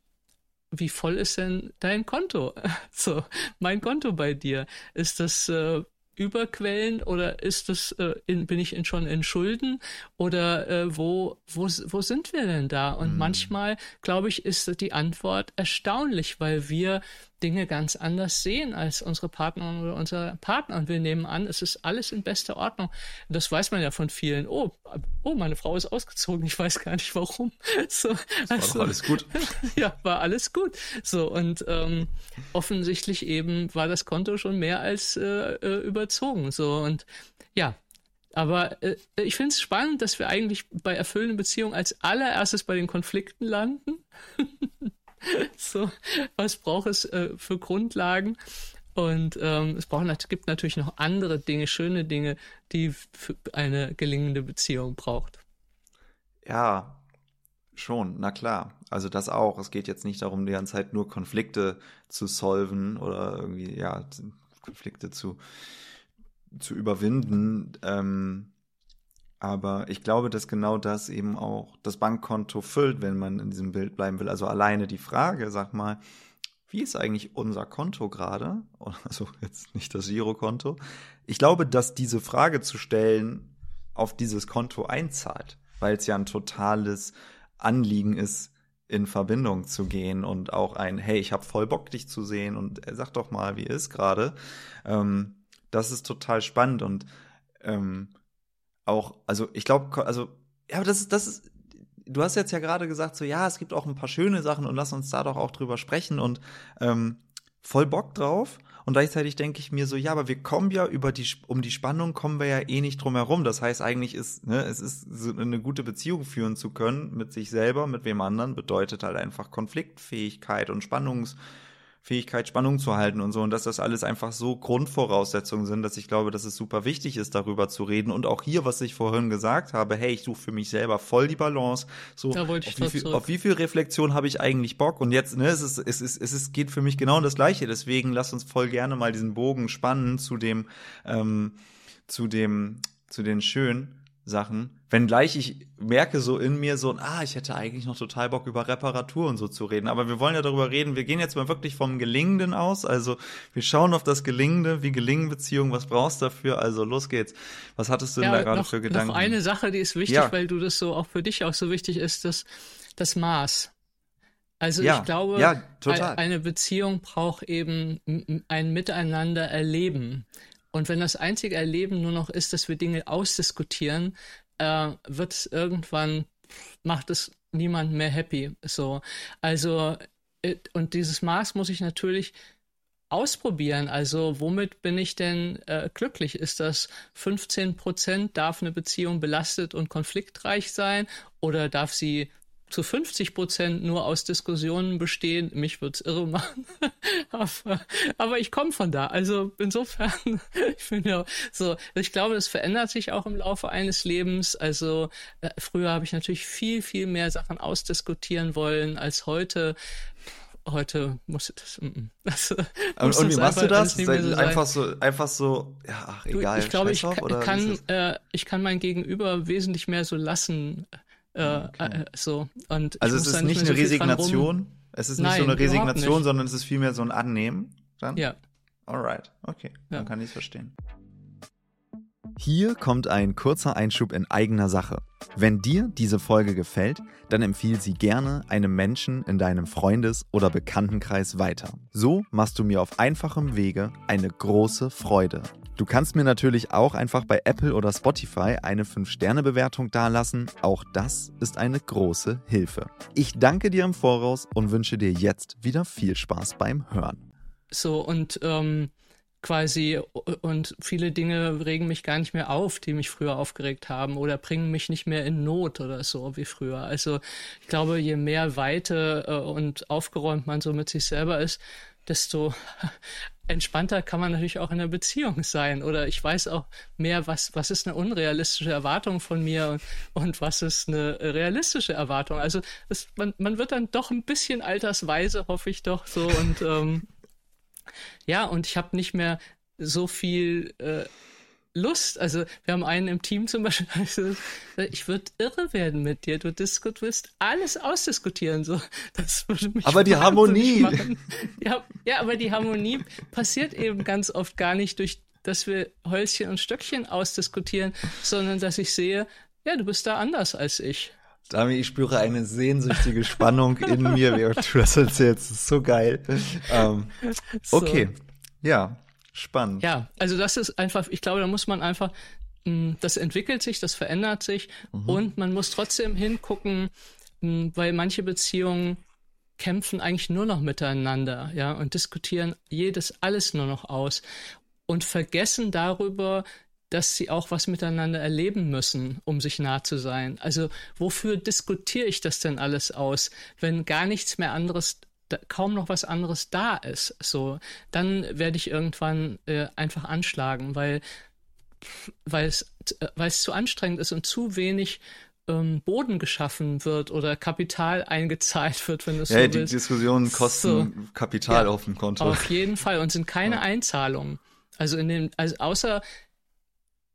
wie voll ist denn dein Konto? [laughs] So, mein Konto bei dir. Ist das äh, Überquellen oder ist das, äh, in, bin ich in, schon in Schulden oder äh, wo, wo, wo sind wir denn da? Und mhm. manchmal, glaube ich, ist die Antwort erstaunlich, weil wir Dinge ganz anders sehen als unsere Partnerin oder unser Partner. Und wir nehmen an, es ist alles in bester Ordnung. Das weiß man ja von vielen. Oh, oh, meine Frau ist ausgezogen. Ich weiß gar nicht warum. [laughs] So, war also, alles gut. [laughs] ja, war alles gut. So, und ähm, offensichtlich eben war das Konto schon mehr als äh, äh überzogen. So, und ja, aber äh, ich finde es spannend, dass wir eigentlich bei erfüllenden Beziehungen als allererstes bei den Konflikten landen. [laughs] [laughs] so, was braucht es äh, für Grundlagen? Und ähm, es braucht, gibt natürlich noch andere Dinge, schöne Dinge, die eine gelingende Beziehung braucht. Ja, schon, na klar. Also das auch. Es geht jetzt nicht darum, die ganze Zeit nur Konflikte zu solven oder irgendwie, ja, Konflikte zu, zu überwinden. Ähm, aber ich glaube, dass genau das eben auch das Bankkonto füllt, wenn man in diesem Bild bleiben will. Also alleine die Frage, sag mal, wie ist eigentlich unser Konto gerade? [laughs] Also jetzt nicht das Girokonto. Ich glaube, dass diese Frage zu stellen auf dieses Konto einzahlt, weil es ja ein totales Anliegen ist, in Verbindung zu gehen und auch ein, hey, ich habe voll Bock, dich zu sehen und äh, sag doch mal, wie ist gerade. Ähm, das ist total spannend und ähm, auch, also ich glaube, also, ja, das ist, das ist, du hast jetzt ja gerade gesagt, so, ja, es gibt auch ein paar schöne Sachen und lass uns da doch auch drüber sprechen und ähm, voll Bock drauf. Und gleichzeitig denke ich mir so, ja, aber wir kommen ja über die, um die Spannung kommen wir ja eh nicht drum herum. Das heißt, eigentlich ist, ne, es ist so eine gute Beziehung führen zu können mit sich selber, mit wem anderen, bedeutet halt einfach Konfliktfähigkeit und Spannungs, Fähigkeit, Spannung zu halten und so. Und dass das alles einfach so Grundvoraussetzungen sind, dass ich glaube, dass es super wichtig ist, darüber zu reden. Und auch hier, was ich vorhin gesagt habe, hey, ich suche für mich selber voll die Balance. So, auf, wie viel, auf wie viel Reflexion habe ich eigentlich Bock? Und jetzt, ne, es ist, es ist, es ist, geht für mich genau das Gleiche. Deswegen lass uns voll gerne mal diesen Bogen spannen zu dem, ähm, zu dem, zu den schönen Sachen. Wenngleich ich merke so in mir so, ah, ich hätte eigentlich noch total Bock über Reparatur und so zu reden. Aber wir wollen ja darüber reden. Wir gehen jetzt mal wirklich vom Gelingenden aus. Also wir schauen auf das Gelingende. Wie gelingen Beziehungen? Was brauchst du dafür? Also los geht's. Was hattest du ja, denn da gerade für Gedanken? Noch eine Sache, die ist wichtig, ja. weil du das so auch für dich auch so wichtig ist, das, das Maß. Also ja, ich glaube, ja, eine Beziehung braucht eben ein Miteinander erleben. Und wenn das einzige Erleben nur noch ist, dass wir Dinge ausdiskutieren, äh, wird es irgendwann, macht es niemand mehr happy. So. Also, äh, und dieses Maß muss ich natürlich ausprobieren. Also, womit bin ich denn äh, glücklich? Ist das 15 Prozent? Darf eine Beziehung belastet und konfliktreich sein? Oder darf sie zu 50 Prozent nur aus Diskussionen bestehen. Mich würde es irre machen. [laughs] aber, aber, ich komme von da. Also insofern, [laughs] ich bin ja so, ich glaube, das verändert sich auch im Laufe eines Lebens. Also äh, früher habe ich natürlich viel, viel mehr Sachen ausdiskutieren wollen als heute heute muss ich das. Mm, [laughs] das und, und wie machst du das? So einfach so, einfach so, ja, ach, egal. Du, ich glaube, ich kann, äh, ich kann mein Gegenüber wesentlich mehr so lassen. Äh, okay. äh, so. Und also es ist nicht eine so Resignation. Es ist nicht Nein, so eine Resignation, sondern es ist vielmehr so ein Annehmen. Dann? Ja. Alright, okay, ja. dann kann ich es verstehen. Hier kommt ein kurzer Einschub in eigener Sache. Wenn dir diese Folge gefällt, dann empfiehl sie gerne einem Menschen in deinem Freundes- oder Bekanntenkreis weiter. So machst du mir auf einfachem Wege eine große Freude. Du kannst mir natürlich auch einfach bei Apple oder Spotify eine 5-Sterne-Bewertung dalassen. Auch das ist eine große Hilfe. Ich danke dir im Voraus und wünsche dir jetzt wieder viel Spaß beim Hören. So, und ähm, quasi, und viele Dinge regen mich gar nicht mehr auf, die mich früher aufgeregt haben oder bringen mich nicht mehr in Not oder so wie früher. Also ich glaube, je mehr Weite äh, und aufgeräumt man so mit sich selber ist, desto entspannter kann man natürlich auch in einer Beziehung sein. Oder ich weiß auch mehr, was, was ist eine unrealistische Erwartung von mir und, und was ist eine realistische Erwartung. Also das, man, man wird dann doch ein bisschen altersweise, hoffe ich doch so. Und ähm, ja, und ich habe nicht mehr so viel äh, Lust. Also wir haben einen im Team zum Beispiel, [laughs] also, ich würde irre werden mit dir. Du wirst alles ausdiskutieren. So, das würde mich aber die Harmonie. Ja, ja, aber die Harmonie passiert eben ganz oft gar nicht durch, dass wir Hölzchen und Stöckchen ausdiskutieren, sondern dass ich sehe, ja, du bist da anders als ich. Dami, ich spüre eine sehnsüchtige Spannung in mir, während du das erzählst. Das ist so geil. Ähm, okay, so. ja. Spannend. Ja, also das ist einfach, ich glaube, da muss man einfach, hm, das entwickelt sich, das verändert sich mhm. und man muss trotzdem hingucken, hm, weil manche Beziehungen kämpfen eigentlich nur noch miteinander, ja, und diskutieren jedes alles nur noch aus und vergessen darüber, dass sie auch was miteinander erleben müssen, um sich nah zu sein. Also wofür diskutiere ich das denn alles aus, wenn gar nichts mehr anderes kaum noch was anderes da ist, so, dann werde ich irgendwann äh, einfach anschlagen, weil weil es, äh, weil es zu anstrengend ist und zu wenig ähm, Boden geschaffen wird oder Kapital [laughs] eingezahlt wird, wenn es ja, so die willst. Diskussionen kosten So. Kapital Ja, auf dem Konto. Auf jeden Fall und sind keine Ja. Einzahlungen. Also in den, also außer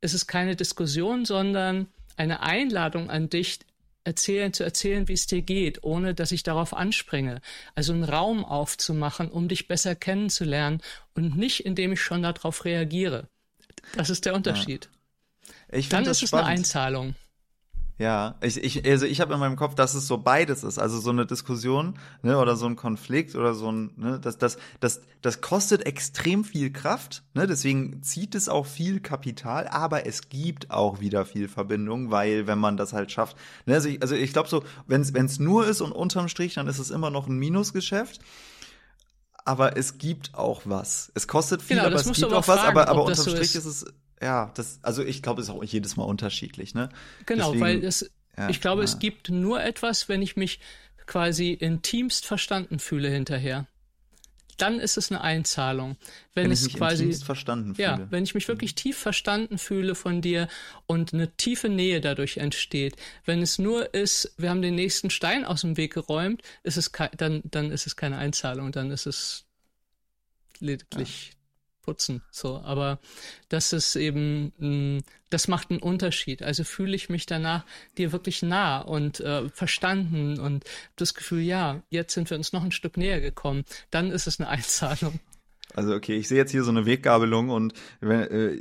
es ist keine Diskussion, sondern eine Einladung an dich, erzählen, zu erzählen, wie es dir geht, ohne dass ich darauf anspringe. Also einen Raum aufzumachen, um dich besser kennenzulernen und nicht, indem ich schon darauf reagiere. Das ist der Unterschied. Ich Dann ist es eine spannend. Einzahlung. Ja, ich, ich, also ich habe in meinem Kopf, dass es so beides ist. Also so eine Diskussion, ne, oder so ein Konflikt oder so ein, ne, das, das, das, das kostet extrem viel Kraft, ne, deswegen zieht es auch viel Kapital, aber es gibt auch wieder viel Verbindung, weil wenn man das halt schafft, ne, also ich, also ich glaube so, wenn es nur ist und unterm Strich, dann ist es immer noch ein Minusgeschäft. Aber es gibt auch was. Es kostet viel, Genau, aber es gibt auch aber was, fragen, aber, aber unterm so Strich ist. ist es, ja, das, also ich glaube, es ist auch jedes Mal unterschiedlich, ne? Genau, Deswegen- weil es, ja, ich glaube, ja. es gibt nur etwas, wenn ich mich quasi intimst verstanden fühle hinterher. Dann ist es eine Einzahlung. Wenn, wenn ich es mich quasi, intimst verstanden fühle. ja, wenn ich mich wirklich tief verstanden fühle von dir und eine tiefe Nähe dadurch entsteht. Wenn es nur ist, wir haben den nächsten Stein aus dem Weg geräumt, ist es dann, dann ist es keine Einzahlung, dann ist es lediglich putzen. So, aber das ist eben, mh, das macht einen Unterschied. Also fühle ich mich danach dir wirklich nah und äh, verstanden und das Gefühl, ja, jetzt sind wir uns noch ein Stück näher gekommen. Dann ist es eine Einzahlung. Also okay, ich sehe jetzt hier so eine Weggabelung und wenn, äh,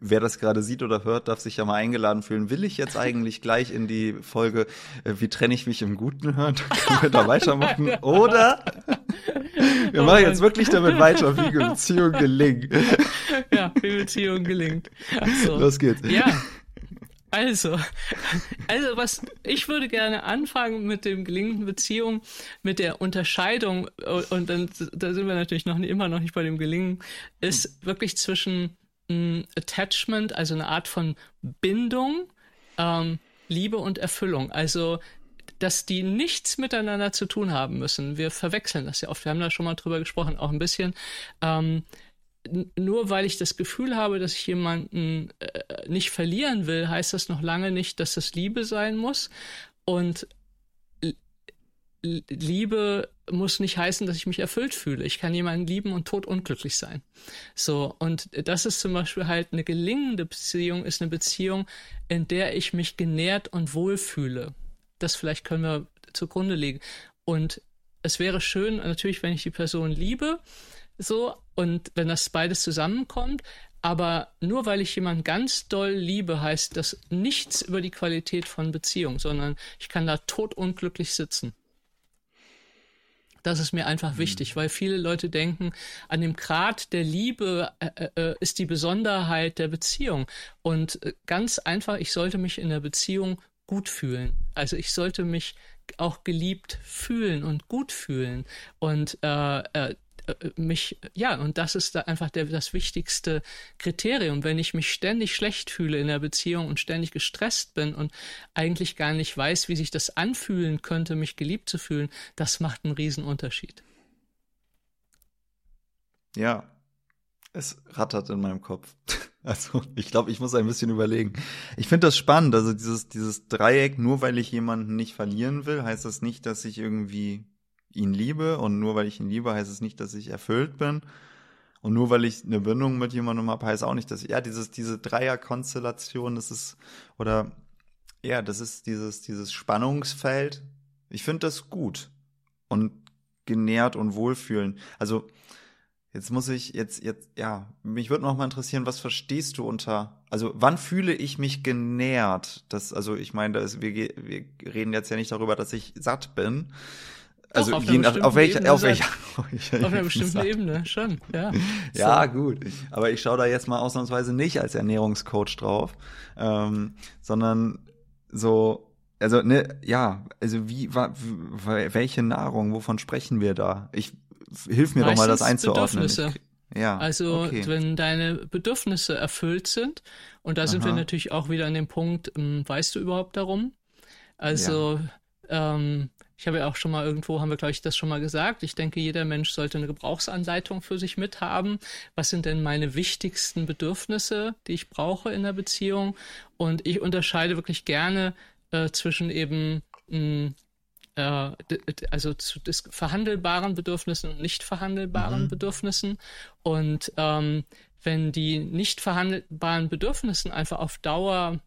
wer das gerade sieht oder hört, darf sich ja mal eingeladen fühlen. Will ich jetzt eigentlich gleich in die Folge, äh, wie trenne ich mich im Guten hören? Können wir da [laughs] weitermachen? Oder [laughs] wir machen jetzt wirklich damit weiter, wie [laughs] Beziehungen gelingen. ja, wie Beziehung gelingt. Also, Los geht's. Ja. [laughs] Also, also was ich würde gerne anfangen mit dem gelingenden Beziehung, mit der Unterscheidung und dann da sind wir natürlich noch immer noch nicht bei dem Gelingen, ist wirklich zwischen mh, Attachment, also eine Art von Bindung, ähm, Liebe und Erfüllung. Also dass die nichts miteinander zu tun haben müssen. Wir verwechseln das ja oft. Wir haben da schon mal drüber gesprochen, auch ein bisschen. Ähm, nur weil ich das Gefühl habe, dass ich jemanden äh, nicht verlieren will, heißt das noch lange nicht, dass das Liebe sein muss. Und Liebe muss nicht heißen, dass ich mich erfüllt fühle. Ich kann jemanden lieben und tot unglücklich sein. So, und das ist zum Beispiel halt eine gelingende Beziehung, ist eine Beziehung, in der ich mich genährt und wohlfühle. Das vielleicht können wir zugrunde legen. Und es wäre schön, natürlich, wenn ich die Person liebe, so, und wenn das beides zusammenkommt, aber nur weil ich jemanden ganz doll liebe, heißt das nichts über die Qualität von Beziehung, sondern ich kann da totunglücklich sitzen. Das ist mir einfach wichtig, weil viele Leute denken, an dem Grad der Liebe äh, äh, ist die Besonderheit der Beziehung. Und äh, ganz einfach, ich sollte mich in der Beziehung gut fühlen. Also ich sollte mich auch geliebt fühlen und gut fühlen. Und äh, äh, äh, mich, ja, und das ist da einfach der, das wichtigste Kriterium. Wenn ich mich ständig schlecht fühle in der Beziehung und ständig gestresst bin und eigentlich gar nicht weiß, wie sich das anfühlen könnte, mich geliebt zu fühlen, das macht einen riesen Unterschied. Ja, es rattert in meinem Kopf. Also ich glaube, ich muss ein bisschen überlegen. Ich finde das spannend. Also dieses, dieses Dreieck, nur weil ich jemanden nicht verlieren will, heißt das nicht, dass ich irgendwie ihn liebe. Und nur weil ich ihn liebe, heißt es nicht, dass ich erfüllt bin. Und nur weil ich eine Bindung mit jemandem habe, heißt auch nicht, dass ich, ja, dieses, diese Dreierkonstellation, das ist, oder, ja, das ist dieses, dieses Spannungsfeld. Ich finde das gut. Und genährt und wohlfühlen. Also, Jetzt muss ich jetzt jetzt ja, mich würde noch mal interessieren, was verstehst du unter also wann fühle ich mich genährt? Das also ich meine, da ist, wir, wir reden jetzt ja nicht darüber, dass ich satt bin. Also auf je nach, auf welcher Ebene auf welcher [laughs] auf welcher Auf einer bestimmten satt. Ebene, schon, ja. Ja, So. gut. Aber ich schaue da jetzt mal ausnahmsweise nicht als Ernährungscoach drauf, ähm, sondern so, also ne, ja, also wie, wa, welche Nahrung, wovon sprechen wir da? Ich hilf mir doch mal das einzuordnen. Bedürfnisse. ja, Also, okay. wenn deine Bedürfnisse erfüllt sind, und da sind wir Aha. natürlich auch wieder an dem Punkt, ähm, weißt du überhaupt darum? Also, ähm, Ich habe ja auch schon mal irgendwo, haben wir, glaube ich, das schon mal gesagt. Ich denke, jeder Mensch sollte eine Gebrauchsanleitung für sich mithaben. Was sind denn meine wichtigsten Bedürfnisse, die ich brauche in der Beziehung? Und ich unterscheide wirklich gerne äh, zwischen eben mh, äh, also zu verhandelbaren Bedürfnissen und nicht verhandelbaren mhm. Bedürfnissen. Und ähm, wenn die nicht verhandelbaren Bedürfnissen einfach auf Dauer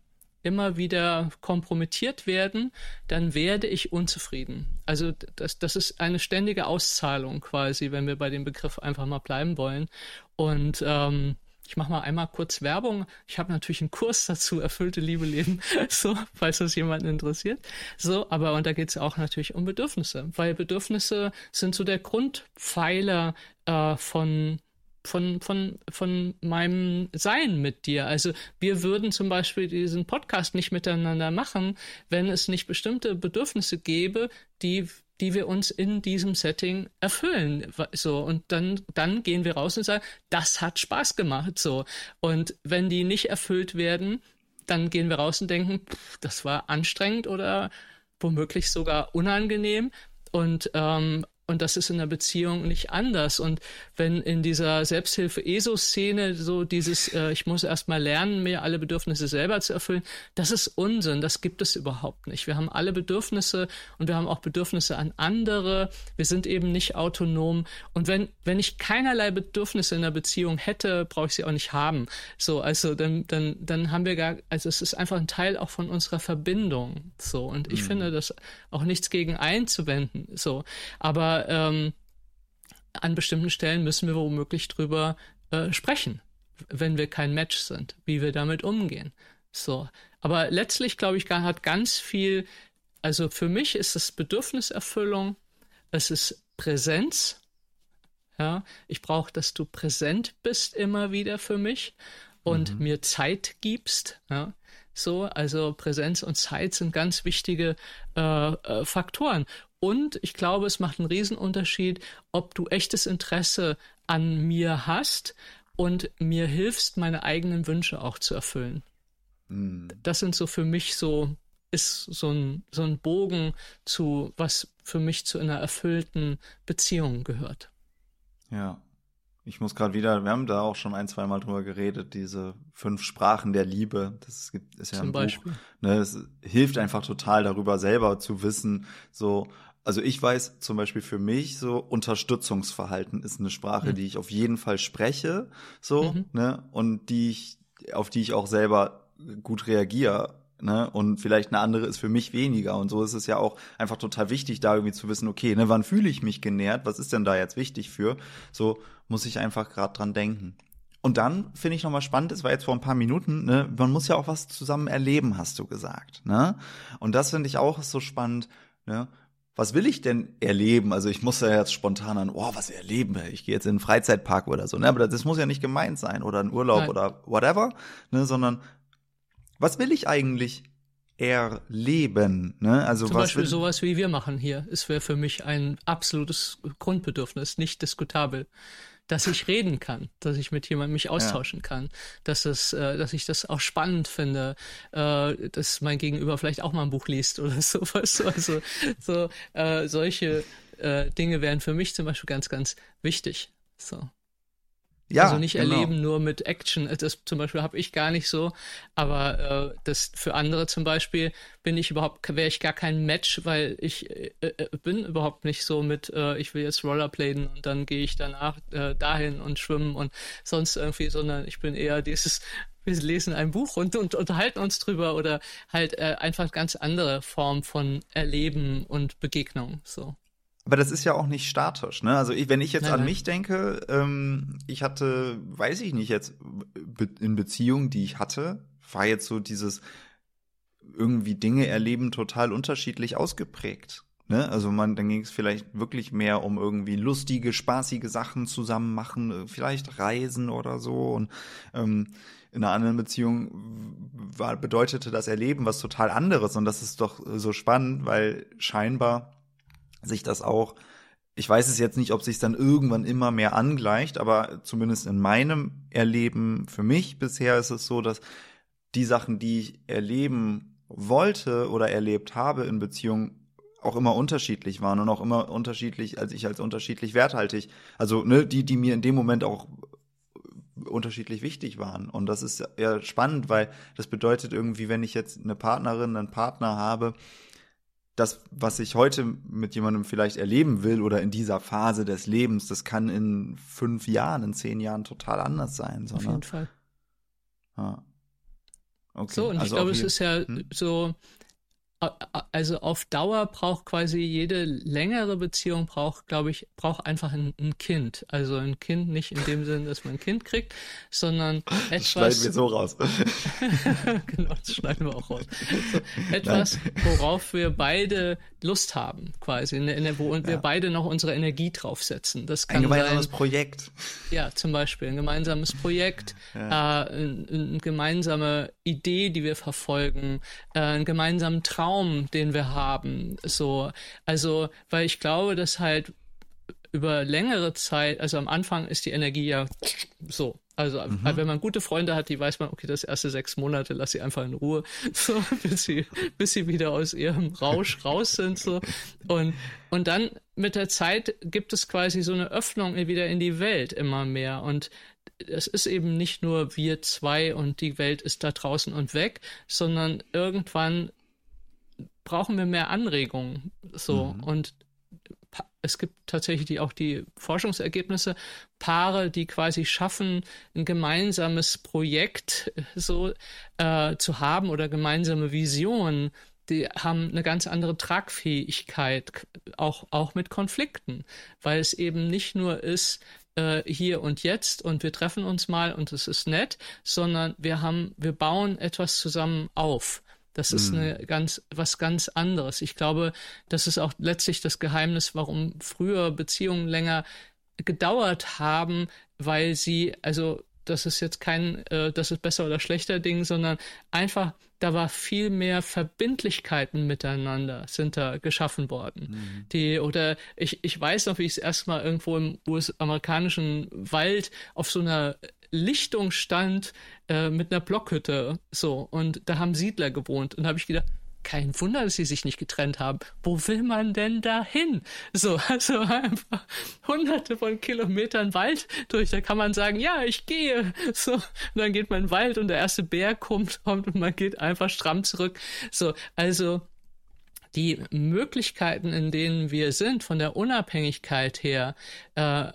immer wieder kompromittiert werden, dann werde ich unzufrieden. Also das, das ist eine ständige Auszahlung quasi, wenn wir bei dem Begriff einfach mal bleiben wollen. Und ähm, ich mache mal einmal kurz Werbung. Ich habe natürlich einen Kurs dazu, erfüllte Liebe leben, [laughs] so, falls das jemanden interessiert. So, aber und da geht es auch natürlich um Bedürfnisse, weil Bedürfnisse sind so der Grundpfeiler äh, von von, von, von meinem Sein mit dir. Also wir würden zum Beispiel diesen Podcast nicht miteinander machen, wenn es nicht bestimmte Bedürfnisse gäbe, die die wir uns in diesem Setting erfüllen. So, und dann, dann gehen wir raus und sagen, das hat Spaß gemacht. So. Und wenn die nicht erfüllt werden, dann gehen wir raus und denken, pff, das war anstrengend oder womöglich sogar unangenehm. Und ähm, und das ist in der Beziehung nicht anders. Und wenn in dieser Selbsthilfe-ESO-Szene so dieses, äh, ich muss erst mal lernen, mir alle Bedürfnisse selber zu erfüllen, das ist Unsinn. Das gibt es überhaupt nicht. Wir haben alle Bedürfnisse und wir haben auch Bedürfnisse an andere. Wir sind eben nicht autonom. Und wenn, wenn ich keinerlei Bedürfnisse in der Beziehung hätte, brauche ich sie auch nicht haben. So, also dann, dann, dann haben wir gar, also es ist einfach ein Teil auch von unserer Verbindung. So. Und ich mhm. finde das auch nichts gegen einzuwenden. So. Aber ähm, an bestimmten Stellen müssen wir womöglich drüber äh, sprechen, wenn wir kein Match sind, wie wir damit umgehen. So. Aber letztlich, glaube ich, hat ganz viel, also für mich ist es Bedürfniserfüllung, es ist Präsenz. Ja, ich brauche, dass du präsent bist immer wieder für mich und mhm. mir Zeit gibst. Ja, so, also Präsenz und Zeit sind ganz wichtige äh, äh, Faktoren. Und ich glaube, es macht einen Riesenunterschied, ob du echtes Interesse an mir hast und mir hilfst, meine eigenen Wünsche auch zu erfüllen. Mhm. Das sind so für mich so, ist so ein, so ein Bogen zu, was für mich zu einer erfüllten Beziehung gehört. Ja. Ich muss gerade wieder, wir haben da auch schon ein, zwei Mal drüber geredet, diese fünf Sprachen der Liebe. Das gibt, ist ja Zum ein Beispiel. Buch. Ne, es hilft einfach total darüber selber zu wissen, so, also ich weiß zum Beispiel für mich so Unterstützungsverhalten ist eine Sprache, mhm. die ich auf jeden Fall spreche, so, mhm. ne, und die ich, auf die ich auch selber gut reagiere. Ne? Und vielleicht eine andere ist für mich weniger. Und so ist es ja auch einfach total wichtig, da irgendwie zu wissen, okay, ne, wann fühle ich mich genährt? Was ist denn da jetzt wichtig für? So muss ich einfach gerade dran denken. Und dann finde ich nochmal spannend, es war jetzt vor ein paar Minuten, ne, man muss ja auch was zusammen erleben, hast du gesagt. Ne? Und das finde ich auch so spannend, ne? Was will ich denn erleben? Also ich muss ja jetzt spontan an, oh, was erleben? Ich gehe jetzt in einen Freizeitpark oder so. Ne? Aber das muss ja nicht gemeint sein oder ein Urlaub Nein. oder whatever, ne? sondern was will ich eigentlich erleben? Ne? Also Zum was Beispiel sowas wie wir machen hier, ist für mich ein absolutes Grundbedürfnis, nicht diskutabel dass ich reden kann, dass ich mit jemandem mich austauschen ja. kann, dass es, äh, dass ich das auch spannend finde, äh, dass mein Gegenüber vielleicht auch mal ein Buch liest oder [laughs] sowas. Also so äh, solche äh, Dinge wären für mich zum Beispiel ganz, ganz wichtig. So. Ja, also nicht genau. erleben nur mit Action. Das zum Beispiel habe ich gar nicht so. Aber äh, das für andere zum Beispiel bin ich überhaupt, wäre ich gar kein Match, weil ich äh, äh, bin überhaupt nicht so mit, äh, ich will jetzt Rollerpladen und dann gehe ich danach äh, dahin und schwimmen und sonst irgendwie, sondern ich bin eher dieses, wir lesen ein Buch und, und unterhalten uns drüber oder halt äh, einfach ganz andere Form von Erleben und Begegnung. So. Aber das ist ja auch nicht statisch, ne? Also ich, wenn ich jetzt nein, an nein. mich denke, ähm, ich hatte, weiß ich nicht jetzt, in Beziehungen, die ich hatte, war jetzt so dieses irgendwie Dinge erleben total unterschiedlich ausgeprägt. Ne? Also man, dann ging es vielleicht wirklich mehr um irgendwie lustige, spaßige Sachen zusammen machen, äh, vielleicht Reisen oder so. Und ähm, in einer anderen Beziehung war, bedeutete das Erleben was total anderes. Und das ist doch so spannend, weil scheinbar sich das auch, ich weiß es jetzt nicht, ob sich dann irgendwann immer mehr angleicht, aber zumindest in meinem Erleben für mich bisher ist es so, dass die Sachen, die ich erleben wollte oder erlebt habe in Beziehungen, auch immer unterschiedlich waren und auch immer unterschiedlich, als ich als unterschiedlich werthaltig. Also, ne, die, die mir in dem Moment auch unterschiedlich wichtig waren. Und das ist ja spannend, weil das bedeutet irgendwie, wenn ich jetzt eine Partnerin, einen Partner habe, das, was ich heute mit jemandem vielleicht erleben will oder in dieser Phase des Lebens, das kann in fünf Jahren, in zehn Jahren total anders sein. Auf jeden Fall. Ja. Okay. So, und also ich glaube, es ist ja hm? so, also auf Dauer braucht quasi jede längere Beziehung braucht, glaube ich, braucht einfach ein, ein, Kind. Also ein Kind nicht in dem Sinne, dass man ein Kind kriegt, sondern [laughs] etwas. Schneiden wir so raus. [laughs] genau, das schneiden wir auch raus. So, etwas, Nein. worauf wir beide Lust haben, quasi, in der, wo ja. wir beide noch unsere Energie draufsetzen. Das kann ein gemeinsames sein, Projekt. Ja, zum Beispiel ein gemeinsames Projekt, ja. äh, eine ein gemeinsame Idee, die wir verfolgen, äh, einen gemeinsamen Traum, den wir haben. So, also, weil ich glaube, dass halt über längere Zeit, also am Anfang ist die Energie ja so also mhm. wenn man gute Freunde hat, die weiß man, okay, das erste sechs Monate lass sie einfach in Ruhe, [laughs] so bis sie bis sie wieder aus ihrem Rausch raus sind so und und dann mit der Zeit gibt es quasi so eine Öffnung wieder in die Welt immer mehr und es ist eben nicht nur wir zwei und die Welt ist da draußen und weg, sondern irgendwann brauchen wir mehr Anregungen so mhm. und es gibt tatsächlich auch die Forschungsergebnisse, Paare, die quasi schaffen, ein gemeinsames Projekt äh, so äh, zu haben oder gemeinsame Visionen, die haben eine ganz andere Tragfähigkeit, auch, auch mit Konflikten, weil es eben nicht nur ist, äh, hier und jetzt und wir treffen uns mal und es ist nett, sondern wir haben, wir bauen etwas zusammen auf. Das ist mhm. eine ganz, was ganz anderes. Ich glaube, das ist auch letztlich das Geheimnis, warum früher Beziehungen länger gedauert haben, weil sie, also das ist jetzt kein, äh, das ist besser oder schlechter Ding, sondern einfach, da war viel mehr Verbindlichkeiten miteinander, sind da geschaffen worden. Mhm. Die, oder ich, ich weiß noch, wie ich es erstmal irgendwo im US-amerikanischen Wald auf so einer Lichtung stand äh, mit einer Blockhütte. So, und da haben Siedler gewohnt. Und habe ich gedacht, kein Wunder, dass sie sich nicht getrennt haben. Wo will man denn da hin? So, [laughs] also einfach hunderte von Kilometern Wald durch. Da kann man sagen, ja, ich gehe. So, und dann geht man in den Wald und der erste Bär kommt, kommt und man geht einfach stramm zurück. So, also die Möglichkeiten, in denen wir sind, von der Unabhängigkeit her, äh,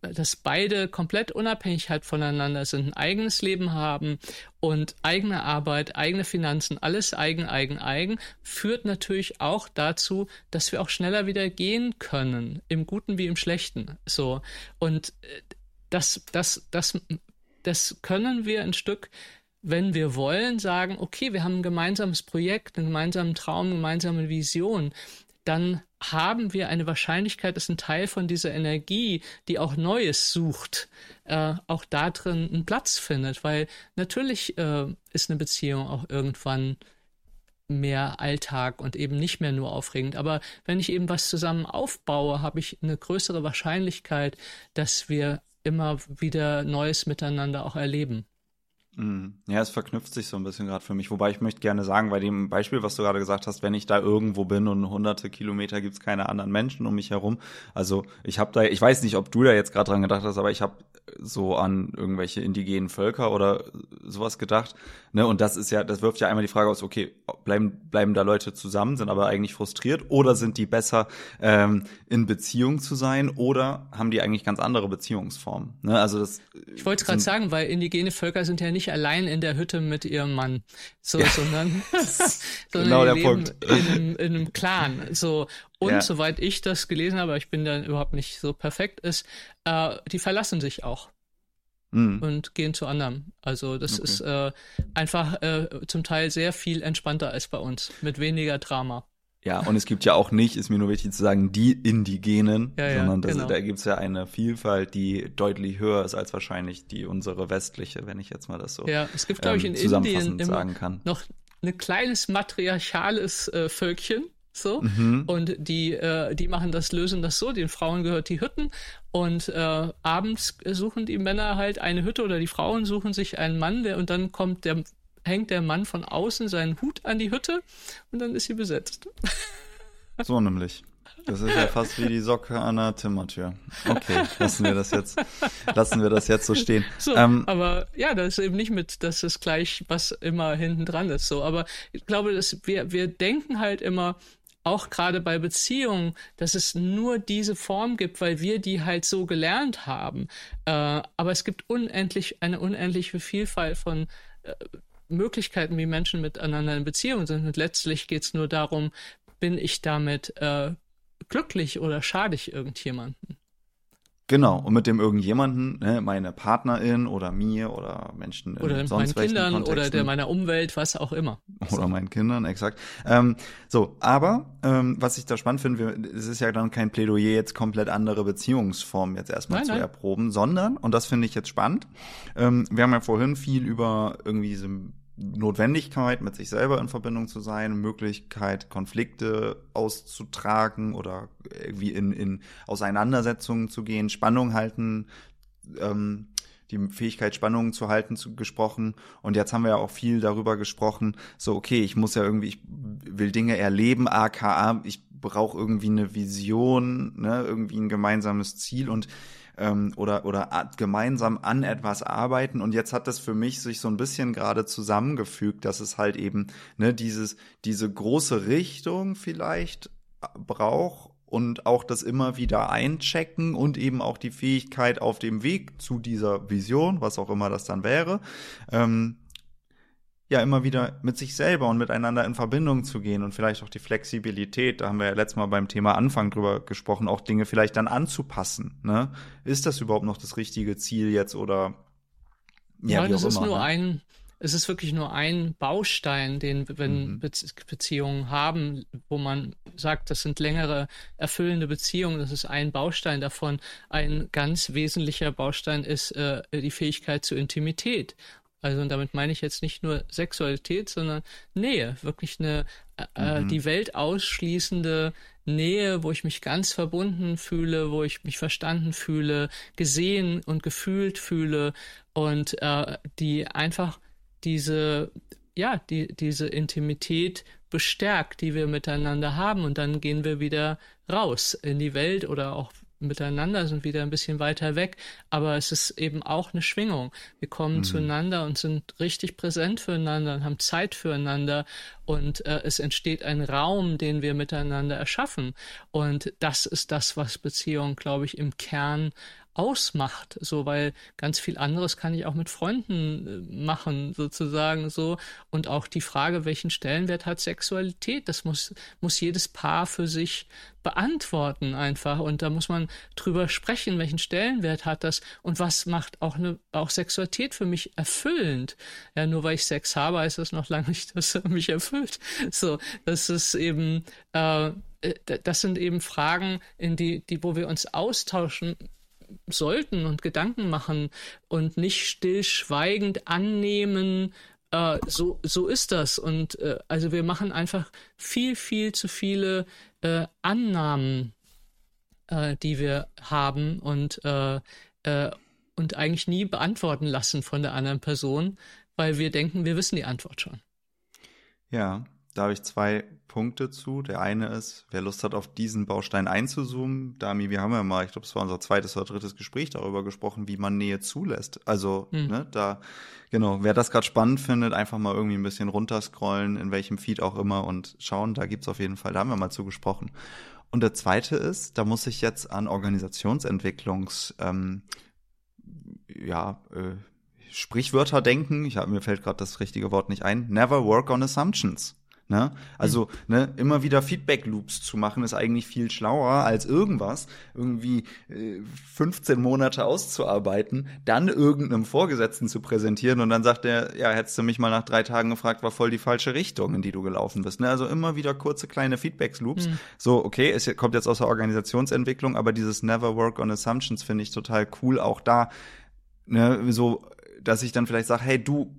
dass beide komplett unabhängig halt voneinander sind, ein eigenes Leben haben und eigene Arbeit, eigene Finanzen, alles eigen, eigen, eigen, führt natürlich auch dazu, dass wir auch schneller wieder gehen können, im Guten wie im Schlechten. So. Und äh, das, das, das, das können wir ein Stück wenn wir wollen, sagen, okay, wir haben ein gemeinsames Projekt, einen gemeinsamen Traum, eine gemeinsame Vision, dann haben wir eine Wahrscheinlichkeit, dass ein Teil von dieser Energie, die auch Neues sucht, äh, auch da drin einen Platz findet. Weil natürlich äh, ist eine Beziehung auch irgendwann mehr Alltag und eben nicht mehr nur aufregend. Aber wenn ich eben was zusammen aufbaue, habe ich eine größere Wahrscheinlichkeit, dass wir immer wieder Neues miteinander auch erleben. Mhm. Ja, es verknüpft sich so ein bisschen gerade für mich. Wobei ich möchte gerne sagen, bei dem Beispiel, was du gerade gesagt hast, wenn ich da irgendwo bin und hunderte Kilometer gibt's keine anderen Menschen um mich herum. Also ich habe da, ich weiß nicht, ob du da jetzt gerade dran gedacht hast, aber ich habe so an irgendwelche indigenen Völker oder sowas gedacht. Ne? Und das ist ja, das wirft ja einmal die Frage aus, okay, bleiben, bleiben da Leute zusammen, sind aber eigentlich frustriert oder sind die besser ähm, in Beziehung zu sein oder haben die eigentlich ganz andere Beziehungsformen? Ne? Also das. Ich wollte gerade sagen, weil indigene Völker sind ja nicht allein in der Hütte mit ihrem Mann, so, ja. sondern, [laughs] sondern genau der Punkt. In, einem, in einem Clan. So und ja. soweit ich das gelesen habe, ich bin da überhaupt nicht so perfekt, ist, äh, die verlassen sich auch. Mhm. Und gehen zu anderen. Also das okay. ist äh, einfach äh, zum Teil sehr viel entspannter als bei uns, mit weniger Drama. Ja, und es gibt ja auch nicht, ist mir nur wichtig zu sagen, die Indigenen, ja, sondern das, genau. da gibt's ja eine Vielfalt, die deutlich höher ist als wahrscheinlich die unsere westliche, wenn ich jetzt mal das so Ja, es gibt, glaube ich, in ähm, Indien sagen kann. noch ein kleines matriarchales äh, Völkchen, so mhm. und die äh, die machen das lösen das so den Frauen gehört die Hütten und äh, abends suchen die Männer halt eine Hütte oder die Frauen suchen sich einen Mann der und dann kommt der hängt der Mann von außen seinen Hut an die Hütte und dann ist sie besetzt [laughs] So nämlich. Das ist ja fast wie die Socke an der Zimmertür. Okay, lassen wir das jetzt, lassen wir das jetzt so stehen. So, ähm, aber ja, das ist eben nicht mit, das ist gleich, was immer hinten dran ist. So, aber ich glaube, dass wir, wir denken halt immer, auch gerade bei Beziehungen, dass es nur diese Form gibt, weil wir die halt so gelernt haben. Äh, aber es gibt unendlich, eine unendliche Vielfalt von äh, Möglichkeiten, wie Menschen miteinander in Beziehung sind. Und letztlich geht es nur darum, bin ich damit äh, glücklich oder schade ich irgendjemanden? Genau, und mit dem irgendjemanden, ne, meine Partnerin oder mir oder Menschen in oder sonst meinen Kindern Kontexten. oder der meiner Umwelt, was auch immer. Oder meinen Kindern, exakt. Ähm, so, aber ähm, was ich da spannend finde, es ist ja dann kein Plädoyer, jetzt komplett andere Beziehungsformen jetzt erstmal nein, zu nein. erproben, sondern, und das finde ich jetzt spannend, ähm, wir haben ja vorhin viel über irgendwie diese Notwendigkeit, mit sich selber in Verbindung zu sein, Möglichkeit, Konflikte auszutragen oder irgendwie in, in Auseinandersetzungen zu gehen, Spannung halten, ähm, die Fähigkeit, Spannungen zu halten, zu, gesprochen. Und jetzt haben wir ja auch viel darüber gesprochen, so, okay, ich muss ja irgendwie, ich will Dinge erleben, aka, ich brauche irgendwie eine Vision, ne, irgendwie ein gemeinsames Ziel und ähm, oder, oder gemeinsam an etwas arbeiten. Und jetzt hat das für mich sich so ein bisschen gerade zusammengefügt, dass es halt eben ne, dieses, diese große Richtung vielleicht braucht und auch das immer wieder einchecken und eben auch die Fähigkeit auf dem Weg zu dieser Vision, was auch immer das dann wäre, ähm, ja immer wieder mit sich selber und miteinander in Verbindung zu gehen und vielleicht auch die Flexibilität, da haben wir ja letztes Mal beim Thema Anfang drüber gesprochen, auch Dinge vielleicht dann anzupassen. Ne? Ist das überhaupt noch das richtige Ziel jetzt oder ja, ja das ist immer, nur ne? ein, es ist wirklich nur ein Baustein, den wenn mhm. Be Beziehungen haben, wo man sagt, das sind längere erfüllende Beziehungen, das ist ein Baustein davon. Ein ganz wesentlicher Baustein ist äh, die Fähigkeit zur Intimität. Also und damit meine ich jetzt nicht nur Sexualität, sondern Nähe, wirklich eine äh, äh, mhm. die Welt ausschließende Nähe, wo ich mich ganz verbunden fühle, wo ich mich verstanden fühle, gesehen und gefühlt fühle. Und äh, die einfach diese ja, die, diese Intimität bestärkt, die wir miteinander haben. Und dann gehen wir wieder raus in die Welt oder auch miteinander, sind wieder ein bisschen weiter weg, aber es ist eben auch eine Schwingung. Wir kommen mhm. zueinander und sind richtig präsent füreinander und haben Zeit füreinander und äh, es entsteht ein Raum, den wir miteinander erschaffen. Und das ist das, was Beziehung, glaube ich, im Kern ausmacht, so weil ganz viel anderes kann ich auch mit Freunden äh, machen sozusagen so und auch die Frage, welchen Stellenwert hat Sexualität, das muss muss jedes Paar für sich beantworten einfach und da muss man drüber sprechen, welchen Stellenwert hat das und was macht auch eine auch Sexualität für mich erfüllend. Ja, nur weil ich Sex habe, heißt das noch lange nicht, [laughs] dass er mich erfüllt. So, das ist eben äh, äh das sind eben Fragen, in die, die, wo wir uns austauschen sollten und Gedanken machen und nicht stillschweigend annehmen, äh, so, so ist das. Und äh, also wir machen einfach viel, viel zu viele äh, Annahmen, äh, die wir haben und, äh, äh, und eigentlich nie beantworten lassen von der anderen Person, weil wir denken, wir wissen die Antwort schon. Ja, da habe ich zwei Punkte zu. Der eine ist, wer Lust hat, auf diesen Baustein einzuzoomen. Dami, wir haben ja mal, ich glaube, es war unser zweites oder drittes Gespräch darüber gesprochen, wie man Nähe zulässt. Also, hm. ne, da, genau, wer das gerade spannend findet, einfach mal irgendwie ein bisschen runterscrollen, in welchem Feed auch immer und schauen, da gibt's auf jeden Fall, da haben wir mal zu gesprochen. Und der zweite ist, da muss ich jetzt an Organisationsentwicklungs, ähm, ja, äh, Sprichwörter denken. Ich hab, mir fällt gerade das richtige Wort nicht ein. Never work on assumptions. Ne? Also mhm. ne, immer wieder Feedback-Loops zu machen, ist eigentlich viel schlauer als irgendwas, irgendwie äh, 15 Monate auszuarbeiten, dann irgendeinem Vorgesetzten zu präsentieren und dann sagt er, ja, hättest du mich mal nach drei Tagen gefragt, war voll die falsche Richtung, in die du gelaufen bist. Ne? Also immer wieder kurze kleine Feedback-Loops. Mhm. So, okay, es kommt jetzt aus der Organisationsentwicklung, aber dieses Never Work on Assumptions finde ich total cool. Auch da, ne, so, dass ich dann vielleicht sage, hey, du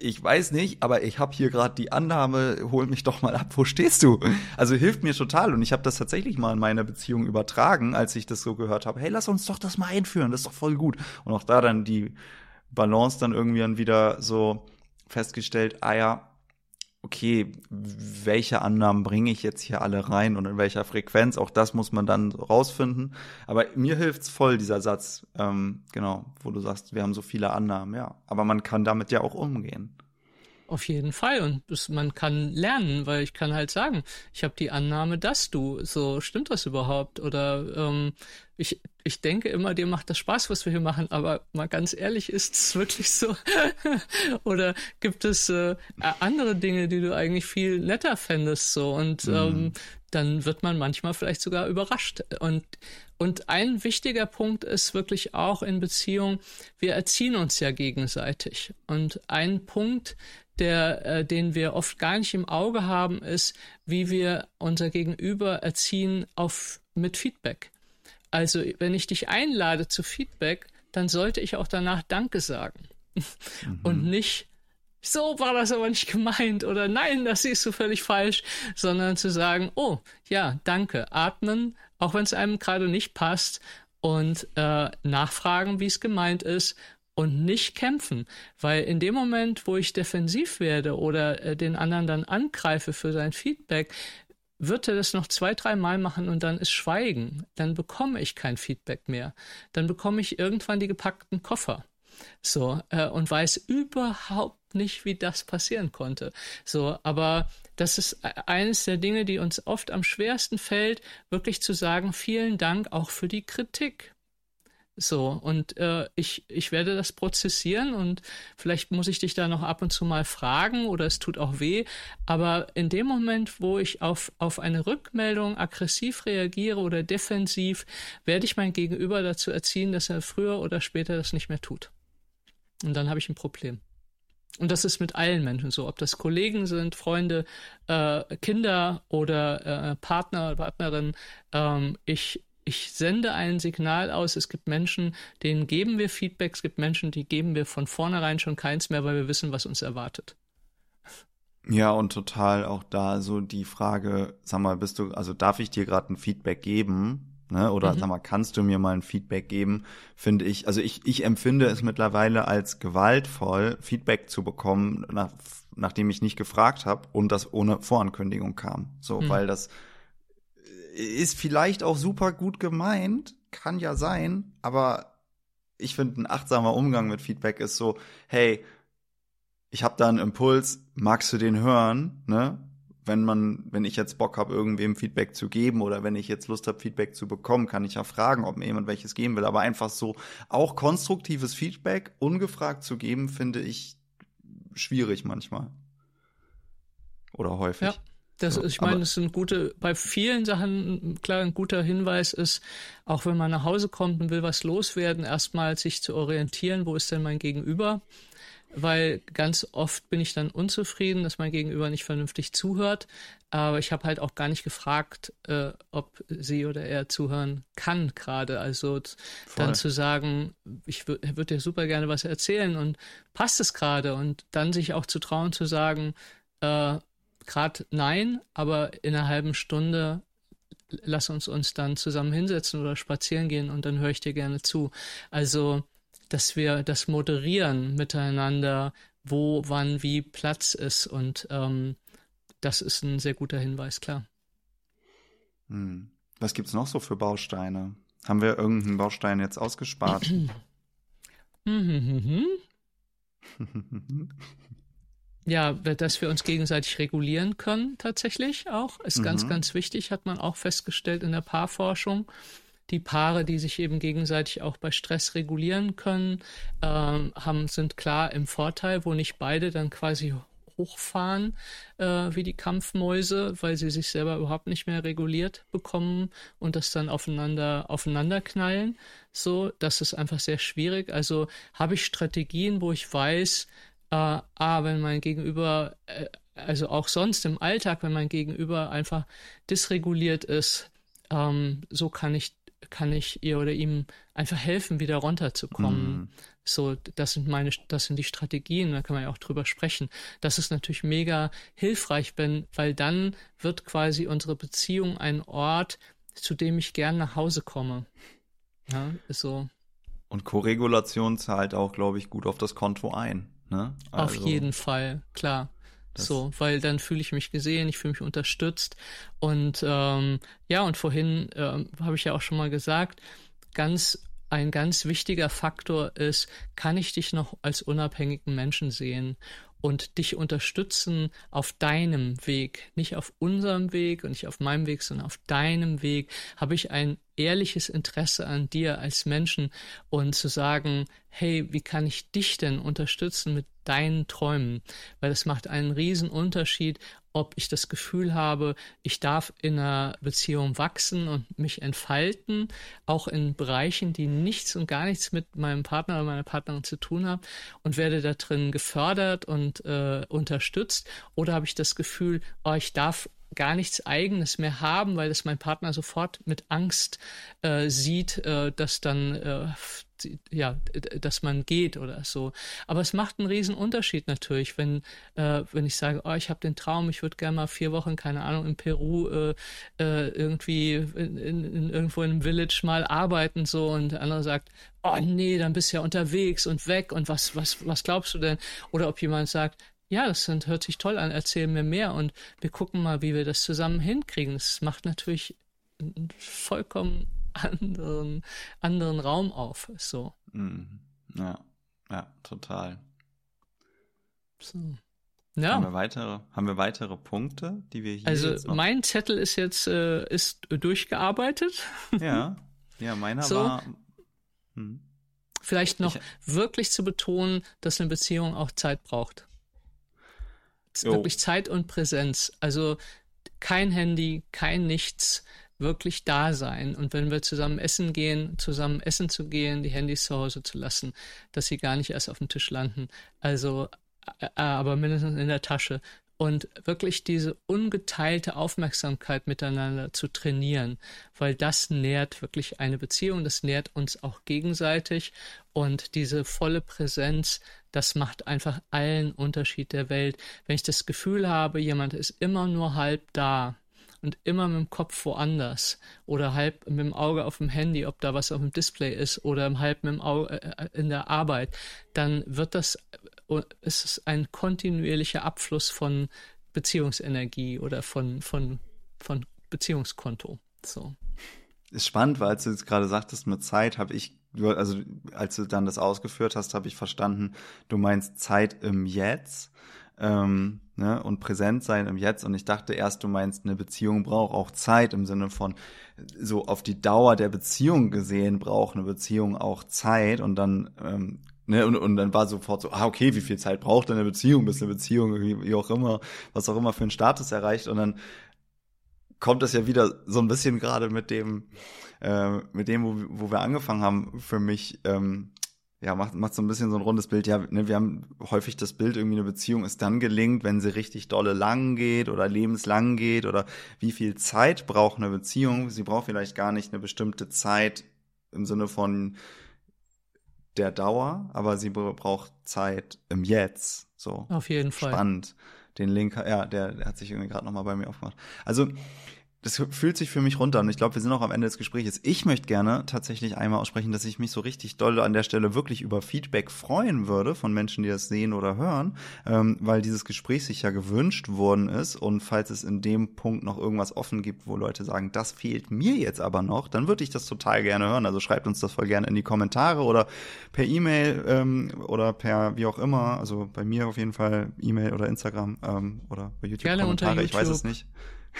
ich weiß nicht, aber ich habe hier gerade die Annahme, hol mich doch mal ab, wo stehst du? Also hilft mir total und ich habe das tatsächlich mal in meiner Beziehung übertragen, als ich das so gehört habe. Hey, lass uns doch das mal einführen, das ist doch voll gut. Und auch da dann die Balance dann irgendwie dann wieder so festgestellt, ah ja, okay, welche Annahmen bringe ich jetzt hier alle rein und in welcher Frequenz, auch das muss man dann rausfinden. Aber mir hilft's voll, dieser Satz, ähm, genau, wo du sagst, wir haben so viele Annahmen, ja. Aber man kann damit ja auch umgehen. Auf jeden Fall. Und das, man kann lernen, weil ich kann halt sagen, ich habe die Annahme, dass du, so stimmt das überhaupt? Oder ähm, ich, ich denke immer, dir macht das Spaß, was wir hier machen, aber mal ganz ehrlich, ist es wirklich so? [laughs] Oder gibt es äh, andere Dinge, die du eigentlich viel netter fändest? So und mhm. ähm, dann wird man manchmal vielleicht sogar überrascht. Und, und ein wichtiger Punkt ist wirklich auch in Beziehung, wir erziehen uns ja gegenseitig. Und ein Punkt, der, äh, den wir oft gar nicht im Auge haben, ist, wie wir unser Gegenüber erziehen auf, mit Feedback. Also, wenn ich dich einlade zu Feedback, dann sollte ich auch danach Danke sagen. Mhm. Und nicht, so war das aber nicht gemeint oder nein, das siehst du völlig falsch, sondern zu sagen, oh, ja, danke, atmen, auch wenn es einem gerade nicht passt und äh, nachfragen, wie es gemeint ist und nicht kämpfen. Weil in dem Moment, wo ich defensiv werde oder äh, den anderen dann angreife für sein Feedback, wird er das noch zwei, drei Mal machen und dann ist Schweigen. Dann bekomme ich kein Feedback mehr. Dann bekomme ich irgendwann die gepackten Koffer. So, äh, und weiß überhaupt nicht, wie das passieren konnte. So, aber das ist e-, eines der Dinge, die uns oft am schwersten fällt, wirklich zu sagen, vielen Dank auch für die Kritik. So, und äh, ich, ich werde das prozessieren und vielleicht muss ich dich da noch ab und zu mal fragen oder es tut auch weh. Aber in dem Moment, wo ich auf, auf eine Rückmeldung aggressiv reagiere oder defensiv, werde ich mein Gegenüber dazu erziehen, dass er früher oder später das nicht mehr tut. Und dann habe ich ein Problem. Und das ist mit allen Menschen so, ob das Kollegen sind, Freunde, äh, Kinder oder äh, Partner, Partnerin. Ähm, ich, ich sende ein Signal aus. Es gibt Menschen, denen geben wir Feedback. Es gibt Menschen, die geben wir von vornherein schon keins mehr, weil wir wissen, was uns erwartet. Ja, und total auch da so die Frage, sag mal, bist du, also darf ich dir gerade ein Feedback geben? Ne? Oder mhm. sag mal, kannst du mir mal ein Feedback geben? Finde ich, also ich, ich empfinde es mittlerweile als gewaltvoll, Feedback zu bekommen, nach, nachdem ich nicht gefragt habe und das ohne Vorankündigung kam. So, mhm. weil das ist vielleicht auch super gut gemeint, kann ja sein, aber ich finde, ein achtsamer Umgang mit Feedback ist so, hey, ich habe da einen Impuls, magst du den hören, ne? Wenn man, wenn ich jetzt Bock habe, irgendwem Feedback zu geben oder wenn ich jetzt Lust habe, Feedback zu bekommen, kann ich ja fragen, ob mir jemand welches geben will. Aber einfach so auch konstruktives Feedback ungefragt zu geben, finde ich schwierig manchmal. Oder häufig. Ja. Das, so, ich meine, es sind gute, bei vielen Sachen, klar, ein guter Hinweis ist, auch wenn man nach Hause kommt und will was loswerden, erstmal sich zu orientieren, wo ist denn mein Gegenüber? Weil ganz oft bin ich dann unzufrieden, dass mein Gegenüber nicht vernünftig zuhört. Aber ich habe halt auch gar nicht gefragt, äh, ob sie oder er zuhören kann gerade. Also Voll. dann zu sagen, ich würde dir super gerne was erzählen und passt es gerade? Und dann sich auch zu trauen zu sagen, äh, gerade nein, aber in einer halben Stunde lass uns uns dann zusammen hinsetzen oder spazieren gehen und dann höre ich dir gerne zu. Also, dass wir das moderieren miteinander, wo, wann, wie Platz ist und ähm, das ist ein sehr guter Hinweis, klar. Hm. Was gibt's noch so für Bausteine? Haben wir irgendeinen Baustein jetzt ausgespart? [clears throat] [laughs] ja, dass wir uns gegenseitig regulieren können, tatsächlich auch, ist mhm. ganz, ganz wichtig, hat man auch festgestellt in der Paarforschung. Die Paare, die sich eben gegenseitig auch bei Stress regulieren können, ähm, haben, sind klar im Vorteil, wo nicht beide dann quasi hochfahren äh, wie die Kampfmäuse, weil sie sich selber überhaupt nicht mehr reguliert bekommen und das dann aufeinander aufeinander knallen. So, das ist einfach sehr schwierig. Also habe ich Strategien, wo ich weiß, äh, ah, wenn mein Gegenüber, äh, also auch sonst im Alltag, wenn mein Gegenüber einfach dysreguliert ist, ähm, so kann ich kann ich ihr oder ihm einfach helfen, wieder runterzukommen. Mm. So, das sind meine, das sind die Strategien, da kann man ja auch drüber sprechen. Das ist natürlich mega hilfreich, wenn, weil dann wird quasi unsere Beziehung ein Ort, zu dem ich gern nach Hause komme. Ja, ist so. Und Koregulation zahlt auch, glaube ich, gut auf das Konto ein. Ne? Also, Auf jeden Fall, klar. So, weil dann fühle ich mich gesehen, ich fühle mich unterstützt. Und ähm, ja, und vorhin ähm, habe ich ja auch schon mal gesagt, ganz ein ganz wichtiger Faktor ist, kann ich dich noch als unabhängigen Menschen sehen? und dich unterstützen auf deinem Weg, nicht auf unserem Weg und nicht auf meinem Weg, sondern auf deinem Weg, habe ich ein ehrliches Interesse an dir als Menschen und zu sagen, hey, wie kann ich dich denn unterstützen mit deinen Träumen? Weil das macht einen riesen Unterschied, ob ich das Gefühl habe, ich darf in einer Beziehung wachsen und mich entfalten, auch in Bereichen, die nichts und gar nichts mit meinem Partner oder meiner Partnerin zu tun haben und werde da drin gefördert und äh, unterstützt, oder habe ich das Gefühl, oh, ich darf gar nichts Eigenes mehr haben, weil das mein Partner sofort mit Angst äh, sieht, äh, dass dann äh, ja, dass man geht oder so. Aber es macht einen riesen Unterschied natürlich, wenn, äh, wenn ich sage, oh, ich habe den Traum, ich würde gerne mal vier Wochen, keine Ahnung, in Peru äh, äh, irgendwie in, in, in, irgendwo in einem Village mal arbeiten so und der andere sagt, oh nee, dann bist du ja unterwegs und weg und was, was, was glaubst du denn? Oder ob jemand sagt, ja, das sind, hört sich toll an, erzähl mir mehr und wir gucken mal, wie wir das zusammen hinkriegen. Das macht natürlich vollkommen [laughs] anderen, anderen Raum auf. So. Mhm. Ja, ja, total. So. Ja. Haben wir weitere, haben wir weitere Punkte, die wir hier Also mein Zettel ist jetzt äh, ist durchgearbeitet. [laughs] Ja, ja, meiner so. war. Hm. Vielleicht noch ich, wirklich zu betonen, dass eine Beziehung auch Zeit braucht. Wirklich Zeit und Präsenz. Also kein Handy, kein Nichts wirklich da sein. Und wenn wir zusammen essen gehen, zusammen essen zu gehen, die Handys zu Hause zu lassen, dass sie gar nicht erst auf dem Tisch landen. Also, äh, äh, aber mindestens in der Tasche. Und wirklich diese ungeteilte Aufmerksamkeit miteinander zu trainieren, weil das nährt wirklich eine Beziehung, das nährt uns auch gegenseitig. Und diese volle Präsenz, das macht einfach allen Unterschied der Welt. Wenn ich das Gefühl habe, jemand ist immer nur halb da, und immer mit dem Kopf woanders oder halb mit dem Auge auf dem Handy, ob da was auf dem Display ist oder halb mit dem Auge äh, in der Arbeit, dann wird das, äh, ist es ein kontinuierlicher Abfluss von Beziehungsenergie oder von, von, von Beziehungskonto. So. Ist spannend, weil als du jetzt gerade sagtest, mit Zeit habe ich, also als du dann das ausgeführt hast, habe ich verstanden, du meinst Zeit im Jetzt ähm, ne, und präsent sein im Jetzt. Und ich dachte erst, du meinst, eine Beziehung braucht auch Zeit im Sinne von so auf die Dauer der Beziehung gesehen braucht eine Beziehung auch Zeit und dann ähm, Ne, und, und dann war sofort so, ah, okay, wie viel Zeit braucht eine Beziehung, bis eine Beziehung, wie, wie auch immer, was auch immer für einen Status erreicht. Und dann kommt das ja wieder so ein bisschen gerade mit dem, äh, mit dem, wo, wo wir angefangen haben, für mich ähm, ja, macht, macht so ein bisschen so ein rundes Bild. Ja, ne, wir haben häufig das Bild, irgendwie eine Beziehung ist dann gelingt, wenn sie richtig dolle lang geht oder lebenslang geht oder wie viel Zeit braucht eine Beziehung. Sie braucht vielleicht gar nicht eine bestimmte Zeit im Sinne von der Dauer, aber sie braucht Zeit im Jetzt. So. Auf jeden Fall. Spannend. Den Link, ja, der, der hat sich irgendwie gerade nochmal bei mir aufgemacht. Also, das fühlt sich für mich runter und ich glaube, wir sind auch am Ende des Gesprächs. Ich möchte gerne tatsächlich einmal aussprechen, dass ich mich so richtig doll an der Stelle wirklich über Feedback freuen würde von Menschen, die das sehen oder hören, ähm, weil dieses Gespräch sich ja gewünscht worden ist und falls es in dem Punkt noch irgendwas offen gibt, wo Leute sagen, das fehlt mir jetzt aber noch, dann würde ich das total gerne hören. Also schreibt uns das voll gerne in die Kommentare oder per E-Mail ähm, oder per wie auch immer. Also bei mir auf jeden Fall E-Mail oder Instagram ähm, oder bei YouTube gerne Kommentare. YouTube. Ich weiß es nicht.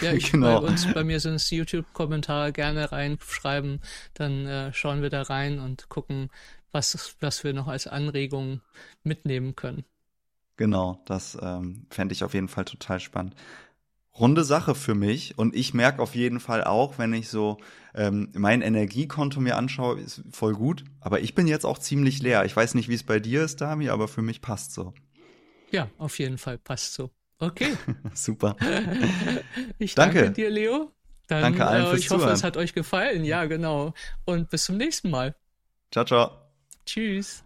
Ja, ich, [laughs] genau. bei uns, bei mir sind es YouTube-Kommentare gerne reinschreiben, dann äh, schauen wir da rein und gucken, was, was wir noch als Anregung mitnehmen können. Genau, das ähm, fände ich auf jeden Fall total spannend. Runde Sache für mich und ich merke auf jeden Fall auch, wenn ich so ähm, mein Energiekonto mir anschaue, ist voll gut, aber ich bin jetzt auch ziemlich leer. Ich weiß nicht, wie es bei dir ist, Dami, aber für mich passt so. Ja, auf jeden Fall passt so. Okay. [laughs] Super. Ich danke, danke dir, Leo. Dann, danke allen äh, fürs Ich hoffe, Zuhören. es hat euch gefallen. Ja, genau. Und bis zum nächsten Mal. Ciao, ciao. Tschüss.